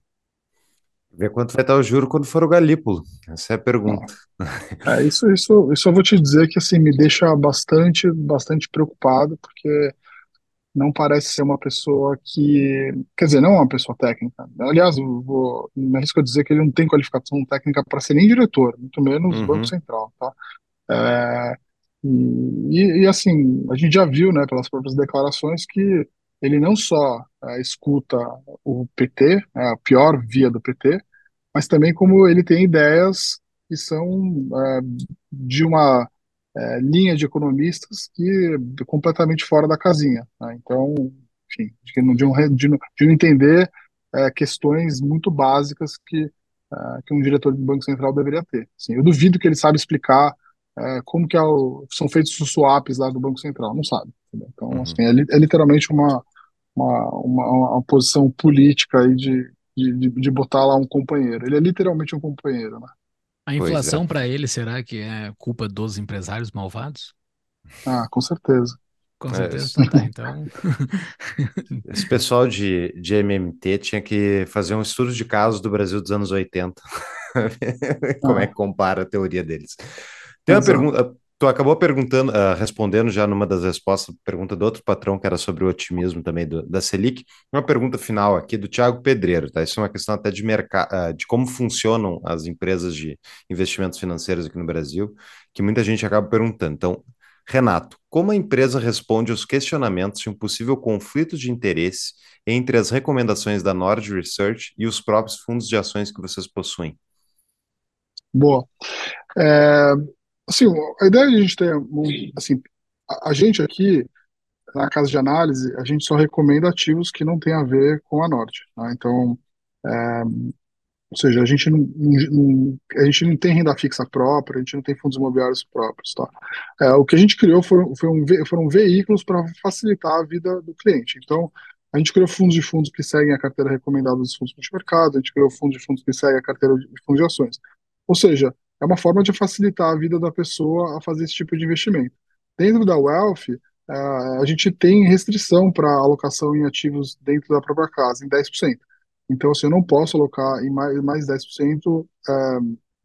Speaker 2: Ver quanto vai estar o juro quando for o Galípolo. Essa é a pergunta.
Speaker 3: É, isso, isso, isso eu vou te dizer que assim me deixa bastante, bastante preocupado, porque não parece ser uma pessoa que. Quer dizer, não é uma pessoa técnica. Aliás, eu vou, me arrisco a dizer que ele não tem qualificação técnica para ser nem diretor, muito menos uhum. Banco Central. Tá? É, e, e, assim, a gente já viu, né, pelas próprias declarações, que ele não só é, escuta o PT, é a pior via do PT, mas também como ele tem ideias que são é, de uma é, linha de economistas que é completamente fora da casinha. Né? Então, enfim, de, não, de, não, de não entender é, questões muito básicas que, é, que um diretor do Banco Central deveria ter. Assim, eu duvido que ele sabe explicar é, como que é o, são feitos os swaps lá do Banco Central, não sabe. Entendeu? Então, uhum. assim, é, é, literalmente uma, uma, uma, uma, posição política aí de, de, de botar lá um companheiro. Ele é literalmente um companheiro, né?
Speaker 1: A inflação é. para ele será que é culpa dos empresários malvados?
Speaker 3: Ah, com certeza.
Speaker 1: Com certeza, é. tá, então. [LAUGHS]
Speaker 2: Esse pessoal de, de MMT tinha que fazer um estudo de casos do Brasil dos anos 80. [LAUGHS] Como ah. é que compara a teoria deles? Tem uma Exato. pergunta. Tu acabou perguntando, uh, respondendo já numa das respostas, pergunta do outro patrão, que era sobre o otimismo também do, da Selic. Uma pergunta final aqui do Tiago Pedreiro, tá? Isso é uma questão até de mercado, uh, de como funcionam as empresas de investimentos financeiros aqui no Brasil, que muita gente acaba perguntando. Então, Renato, como a empresa responde aos questionamentos de um possível conflito de interesse entre as recomendações da Nord Research e os próprios fundos de ações que vocês possuem?
Speaker 3: Boa. É, Assim, a ideia de a gente ter, assim, a, a gente aqui, na casa de análise, a gente só recomenda ativos que não tem a ver com a Norte. Tá? Então, é, ou seja, a gente não, não, a gente não tem renda fixa própria, a gente não tem fundos imobiliários próprios. Tá? É, o que a gente criou foram, foram, foram veículos para facilitar a vida do cliente. Então, a gente criou fundos de fundos que seguem a carteira recomendada dos fundos de mercado, a gente criou fundos de fundos que seguem a carteira de fundos de ações. Ou seja, é uma forma de facilitar a vida da pessoa a fazer esse tipo de investimento. Dentro da Wealth, é, a gente tem restrição para alocação em ativos dentro da própria casa, em 10%. Então, assim, eu não posso alocar em mais, mais 10% é,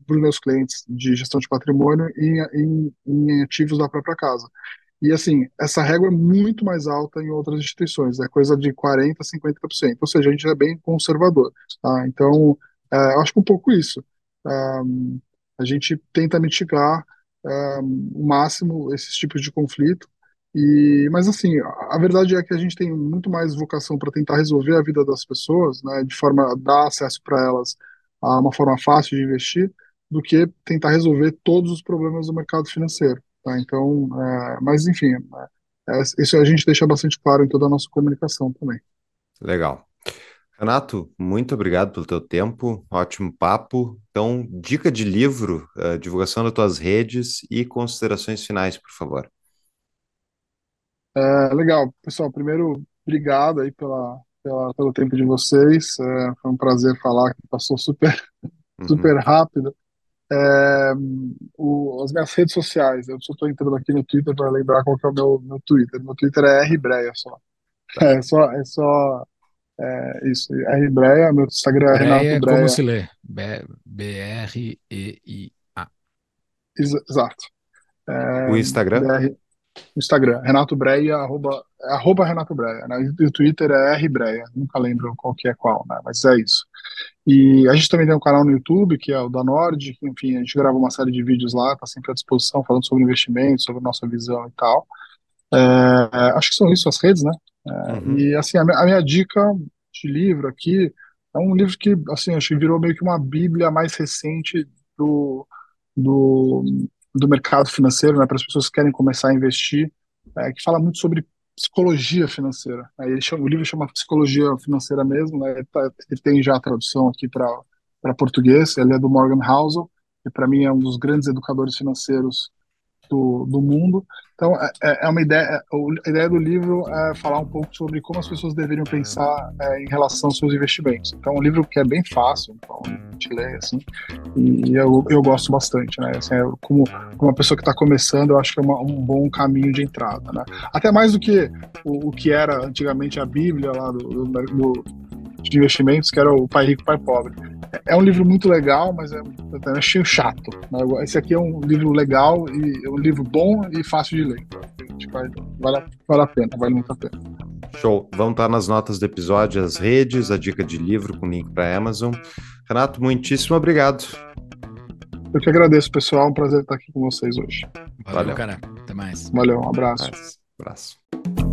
Speaker 3: para os meus clientes de gestão de patrimônio em, em, em ativos da própria casa. E assim, essa régua é muito mais alta em outras instituições, é coisa de 40%, 50%, ou seja, a gente é bem conservador. Tá? Então, é, eu acho que um pouco isso. A gente tenta mitigar um, o máximo esses tipos de conflito. E, mas assim, a verdade é que a gente tem muito mais vocação para tentar resolver a vida das pessoas, né, de forma a dar acesso para elas a uma forma fácil de investir, do que tentar resolver todos os problemas do mercado financeiro. Tá? Então, é, mas enfim, é, isso a gente deixa bastante claro em toda a nossa comunicação também.
Speaker 2: Legal. Renato, muito obrigado pelo teu tempo, ótimo papo. Então, dica de livro, uh, divulgação das tuas redes e considerações finais, por favor.
Speaker 3: É, legal, pessoal. Primeiro, obrigado aí pela, pela, pelo tempo de vocês. É, foi um prazer falar, que passou super, uhum. super rápido. É, o, as minhas redes sociais, eu só estou entrando aqui no Twitter para lembrar qual que é o meu, meu Twitter. Meu Twitter é rbreia só. Tá. É só, é só é, isso, R Breia, meu Instagram é Renato Breia.
Speaker 1: como se lê? B-R-E-I-A.
Speaker 3: Exato.
Speaker 2: É, o Instagram? BR,
Speaker 3: Instagram, Renato Breia, arroba, arroba Renato Breia, né? E o Twitter é R Breia, nunca lembro qual que é qual, né? Mas é isso. E a gente também tem um canal no YouTube, que é o da Nord, que, enfim, a gente grava uma série de vídeos lá, tá sempre à disposição, falando sobre investimentos, sobre nossa visão e tal. É, acho que são isso as redes, né? Uhum. E assim, a minha, a minha, dica de livro aqui é um livro que, assim, acho que virou meio que uma bíblia mais recente do, do, do mercado financeiro, né, para as pessoas que querem começar a investir, é, que fala muito sobre psicologia financeira. Né, ele chama, o livro chama Psicologia Financeira mesmo, né, ele, tá, ele tem já a tradução aqui para português, ele é do Morgan Housel, que para mim é um dos grandes educadores financeiros do, do mundo. Então, é, é, é uma ideia, é, a ideia do livro é falar um pouco sobre como as pessoas deveriam pensar é, em relação aos seus investimentos. Então, é um livro que é bem fácil, então, gente lê, assim, e eu, eu gosto bastante, né? Assim, como, como uma pessoa que está começando, eu acho que é uma, um bom caminho de entrada, né? Até mais do que o, o que era antigamente a Bíblia lá do, do, do de investimentos, que era o Pai Rico, Pai Pobre. É um livro muito legal, mas é, é achei chato. Esse aqui é um livro legal e é um livro bom e fácil de ler. Vai, vale, vale a pena, vale muito a pena.
Speaker 2: Show. Vão estar nas notas do episódio as redes, a dica de livro com link para Amazon. Renato, muitíssimo obrigado.
Speaker 3: Eu que agradeço, pessoal. É um prazer estar aqui com vocês hoje.
Speaker 1: Valeu, Valeu. cara. Até mais.
Speaker 3: Valeu, um abraço.
Speaker 2: Um abraço.